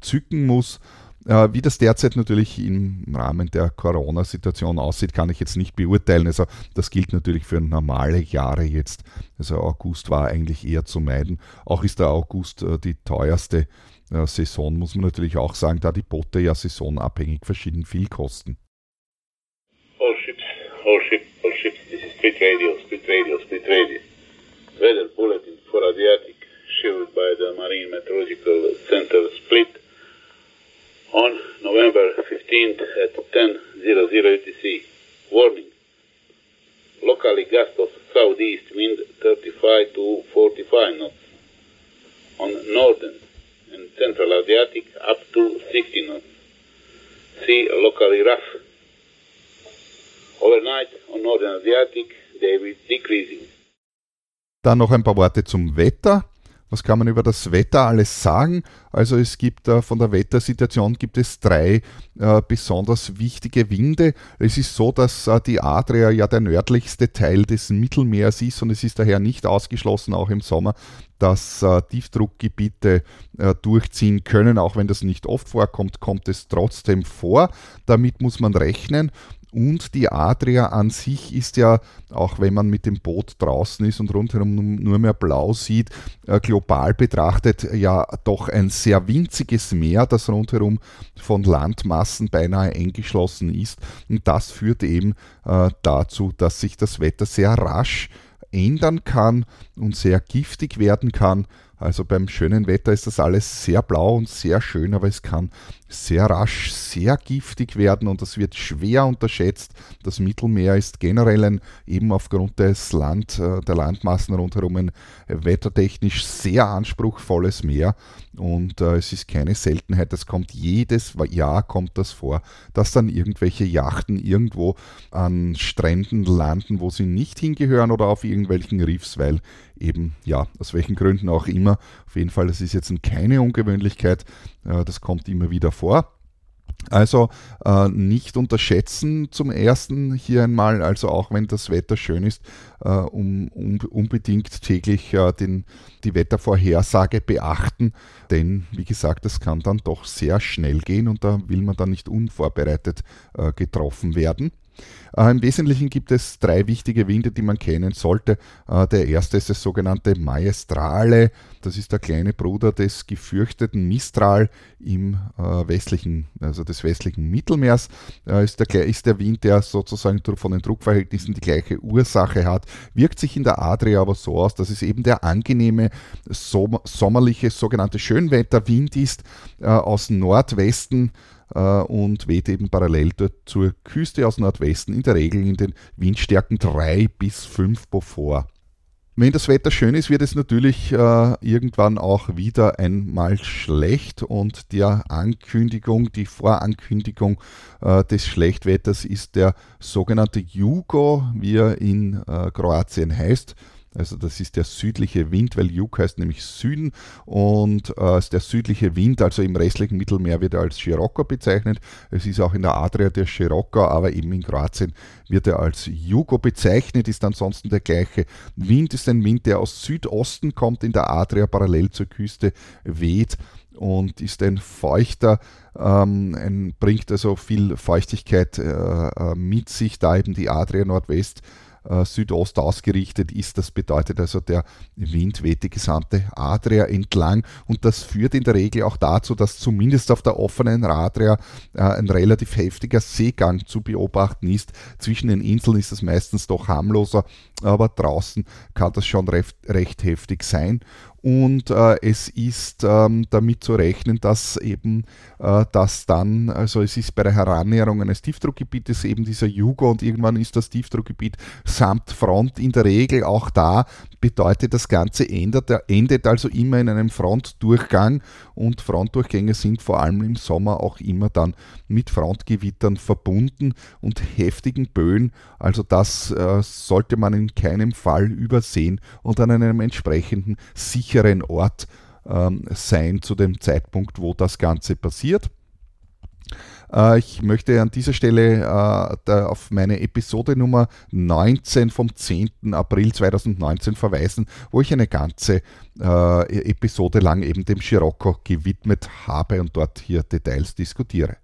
zücken muss. Äh, wie das derzeit natürlich im Rahmen der Corona-Situation aussieht, kann ich jetzt nicht beurteilen. Also das gilt natürlich für normale Jahre jetzt. Also August war eigentlich eher zu meiden. Auch ist der August äh, die teuerste äh, Saison, muss man natürlich auch sagen, da die Boote ja saisonabhängig verschieden viel kosten. All ships, all ships, all ships. This is Split Radio, Split Radio, Split Radio. Weather bulletin for Adriatic, issued by the Marine Meteorological Center Split. On November 15th at 10.00 UTC. Warning. Locally gusts of southeast wind 35 to 45 knots. On northern and central Adriatic up to 60 knots. Sea locally rough. Overnight on northern Adriatic they will decreasing. Dann noch ein paar Worte zum Wetter. Was kann man über das Wetter alles sagen? Also es gibt äh, von der Wettersituation gibt es drei äh, besonders wichtige Winde. Es ist so, dass äh, die Adria ja der nördlichste Teil des Mittelmeers ist und es ist daher nicht ausgeschlossen, auch im Sommer, dass äh, Tiefdruckgebiete äh, durchziehen können. Auch wenn das nicht oft vorkommt, kommt es trotzdem vor. Damit muss man rechnen. Und die Adria an sich ist ja, auch wenn man mit dem Boot draußen ist und rundherum nur mehr blau sieht, äh, global betrachtet ja doch ein sehr winziges Meer, das rundherum von Landmassen beinahe eingeschlossen ist. Und das führt eben äh, dazu, dass sich das Wetter sehr rasch ändern kann und sehr giftig werden kann. Also beim schönen Wetter ist das alles sehr blau und sehr schön, aber es kann sehr rasch sehr giftig werden und das wird schwer unterschätzt. Das Mittelmeer ist generell ein, eben aufgrund des Land, äh, der Landmassen rundherum ein wettertechnisch sehr anspruchsvolles Meer und äh, es ist keine Seltenheit, es kommt jedes Jahr kommt das vor, dass dann irgendwelche Yachten irgendwo an Stränden landen, wo sie nicht hingehören oder auf irgendwelchen Riffs, weil eben, ja, aus welchen Gründen auch immer. Auf jeden Fall, das ist jetzt keine Ungewöhnlichkeit, äh, das kommt immer wieder vor. Also äh, nicht unterschätzen zum ersten hier einmal, also auch wenn das Wetter schön ist, äh, um, um, unbedingt täglich äh, den, die Wettervorhersage beachten, denn wie gesagt, das kann dann doch sehr schnell gehen und da will man dann nicht unvorbereitet äh, getroffen werden. Äh, Im Wesentlichen gibt es drei wichtige Winde, die man kennen sollte. Äh, der erste ist das sogenannte Maestrale. Das ist der kleine Bruder des gefürchteten Mistral im äh, westlichen, also des westlichen Mittelmeers. Ist der, ist der Wind, der sozusagen von den Druckverhältnissen die gleiche Ursache hat, wirkt sich in der Adria aber so aus, dass es eben der angenehme sommerliche sogenannte Schönwetterwind ist aus Nordwesten und weht eben parallel dort zur Küste aus Nordwesten in der Regel in den Windstärken 3 bis 5 Beaufort. Wenn das Wetter schön ist, wird es natürlich äh, irgendwann auch wieder einmal schlecht und die Ankündigung, die Vorankündigung äh, des Schlechtwetters ist der sogenannte Jugo, wie er in äh, Kroatien heißt. Also das ist der südliche Wind, weil Juk heißt nämlich Süden und äh, der südliche Wind, also im restlichen Mittelmeer wird er als Scirocco bezeichnet. Es ist auch in der Adria der Scirocco, aber eben in Kroatien wird er als Jugo bezeichnet, ist ansonsten der gleiche Wind, ist ein Wind, der aus Südosten kommt, in der Adria parallel zur Küste weht und ist ein feuchter, ähm, ein, bringt also viel Feuchtigkeit äh, äh mit sich, da eben die Adria Nordwest äh, Südost ausgerichtet ist. Das bedeutet also, der Wind weht die gesamte Adria entlang und das führt in der Regel auch dazu, dass zumindest auf der offenen Adria äh, ein relativ heftiger Seegang zu beobachten ist. Zwischen den Inseln ist es meistens doch harmloser, aber draußen kann das schon recht, recht heftig sein und äh, es ist ähm, damit zu rechnen, dass eben äh, das dann, also es ist bei der Herannäherung eines Tiefdruckgebietes eben dieser Jugo und irgendwann ist das Tiefdruckgebiet samt Front in der Regel auch da, bedeutet das Ganze endet, endet also immer in einem Frontdurchgang und Frontdurchgänge sind vor allem im Sommer auch immer dann mit Frontgewittern verbunden und heftigen Böen, also das äh, sollte man in keinem Fall übersehen und an einem entsprechenden sicheren sicheren Ort ähm, sein zu dem Zeitpunkt, wo das Ganze passiert. Äh, ich möchte an dieser Stelle äh, auf meine Episode Nummer 19 vom 10. April 2019 verweisen, wo ich eine ganze äh, Episode lang eben dem Scirocco gewidmet habe und dort hier Details diskutiere.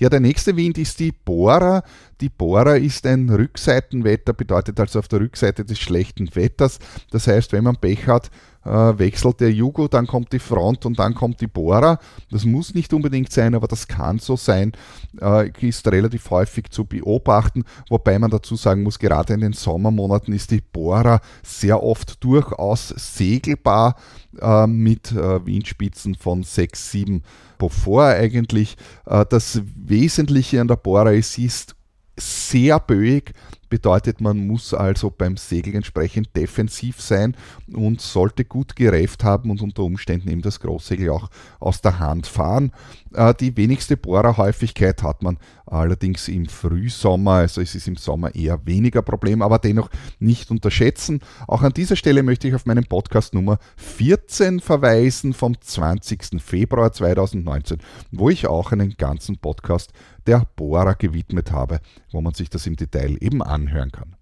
Ja, der nächste Wind ist die Bora. Die Bora ist ein Rückseitenwetter, bedeutet also auf der Rückseite des schlechten Wetters. Das heißt, wenn man Pech hat, äh, wechselt der Jugo, dann kommt die Front und dann kommt die Bora. Das muss nicht unbedingt sein, aber das kann so sein, äh, ist relativ häufig zu beobachten, wobei man dazu sagen muss, gerade in den Sommermonaten ist die Bora sehr oft durchaus segelbar äh, mit Windspitzen von 6, 7 Beaufort eigentlich. Äh, das Wesentliche an der Bora ist, sie ist sehr böig, bedeutet, man muss also beim Segeln entsprechend defensiv sein und sollte gut gereift haben und unter Umständen eben das Großsegel auch aus der Hand fahren. Äh, die wenigste Bohrerhäufigkeit hat man allerdings im Frühsommer, also es ist im Sommer eher weniger Problem, aber dennoch nicht unterschätzen. Auch an dieser Stelle möchte ich auf meinen Podcast Nummer 14 verweisen vom 20. Februar 2019, wo ich auch einen ganzen Podcast der Bohrer gewidmet habe, wo man sich das im Detail eben anhören kann.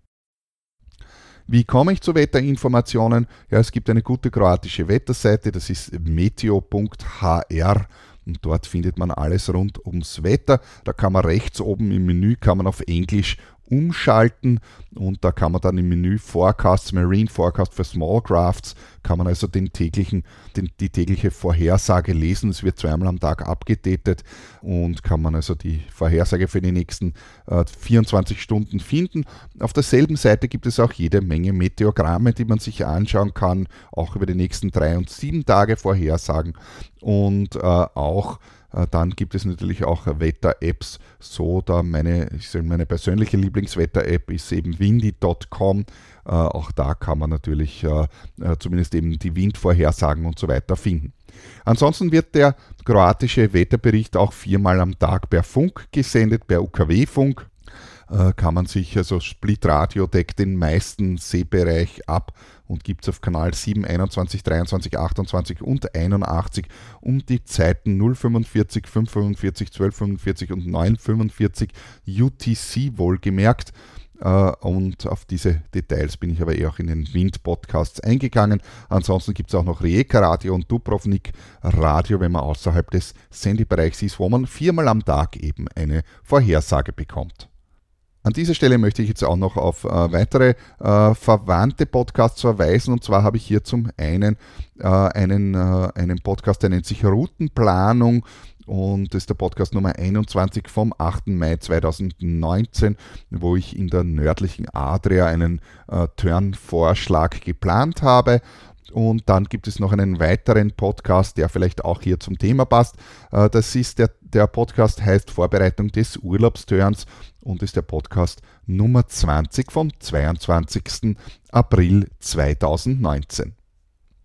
Wie komme ich zu Wetterinformationen? Ja, es gibt eine gute kroatische Wetterseite, das ist meteo.hr und dort findet man alles rund ums Wetter. Da kann man rechts oben im Menü kann man auf Englisch umschalten und da kann man dann im Menü Forecasts, Marine Forecast für Small Crafts, kann man also den täglichen, den, die tägliche Vorhersage lesen. Es wird zweimal am Tag abgedatet und kann man also die Vorhersage für die nächsten äh, 24 Stunden finden. Auf derselben Seite gibt es auch jede Menge Meteogramme, die man sich anschauen kann, auch über die nächsten drei und sieben Tage Vorhersagen und äh, auch dann gibt es natürlich auch Wetter-Apps. So, da meine, meine persönliche Lieblingswetter-App ist eben windy.com. Äh, auch da kann man natürlich äh, zumindest eben die Windvorhersagen und so weiter finden. Ansonsten wird der kroatische Wetterbericht auch viermal am Tag per Funk gesendet, per UKW-Funk kann man sich, also Split Radio deckt den meisten Seebereich ab und gibt es auf Kanal 7, 21, 23, 28 und 81 um die Zeiten 045, 545, 1245 und 945 UTC wohlgemerkt. Uh, und auf diese Details bin ich aber eh auch in den Wind-Podcasts eingegangen. Ansonsten gibt es auch noch Rijeka Radio und Dubrovnik Radio, wenn man außerhalb des Sendebereichs ist, wo man viermal am Tag eben eine Vorhersage bekommt. An dieser Stelle möchte ich jetzt auch noch auf äh, weitere äh, verwandte Podcasts verweisen. Und zwar habe ich hier zum einen äh, einen, äh, einen Podcast, der nennt sich Routenplanung. Und das ist der Podcast Nummer 21 vom 8. Mai 2019, wo ich in der nördlichen Adria einen äh, Turn-Vorschlag geplant habe. Und dann gibt es noch einen weiteren Podcast, der vielleicht auch hier zum Thema passt. Äh, das ist der, der Podcast heißt Vorbereitung des Urlaubsturns und ist der Podcast Nummer 20 vom 22. April 2019.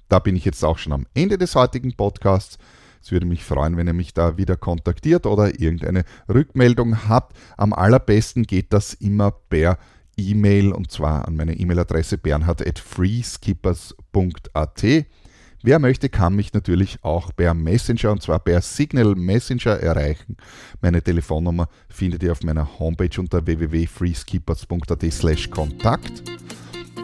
Da bin ich jetzt auch schon am Ende des heutigen Podcasts. Es würde mich freuen, wenn ihr mich da wieder kontaktiert oder irgendeine Rückmeldung habt. Am allerbesten geht das immer per E-Mail und zwar an meine E-Mail-Adresse bernhard.freeskippers.at. Wer möchte, kann mich natürlich auch per Messenger und zwar per Signal Messenger erreichen. Meine Telefonnummer findet ihr auf meiner Homepage unter www.freeskippers.at Kontakt.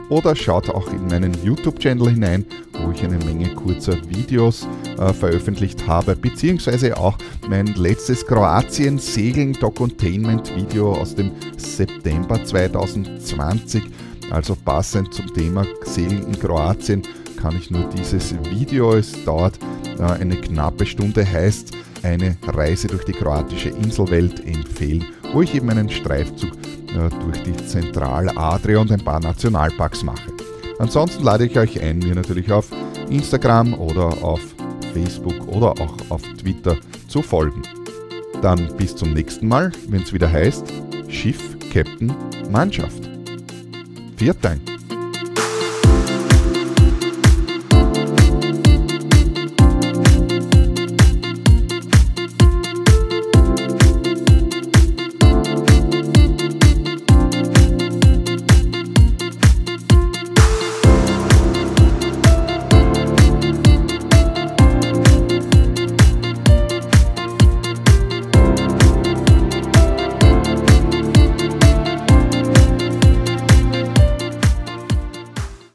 Oder schaut auch in meinen YouTube-Channel hinein, wo ich eine Menge kurzer Videos äh, veröffentlicht habe, beziehungsweise auch mein letztes Kroatien-Segeln-Docontainment-Video aus dem September 2020. Also passend zum Thema Segeln in Kroatien kann ich nur dieses Video, es dauert äh, eine knappe Stunde, heißt eine Reise durch die kroatische Inselwelt empfehlen, wo ich eben einen Streifzug äh, durch die Zentraladria und ein paar Nationalparks mache. Ansonsten lade ich euch ein, mir natürlich auf Instagram oder auf Facebook oder auch auf Twitter zu folgen. Dann bis zum nächsten Mal, wenn es wieder heißt Schiff, Captain, Mannschaft. Viert.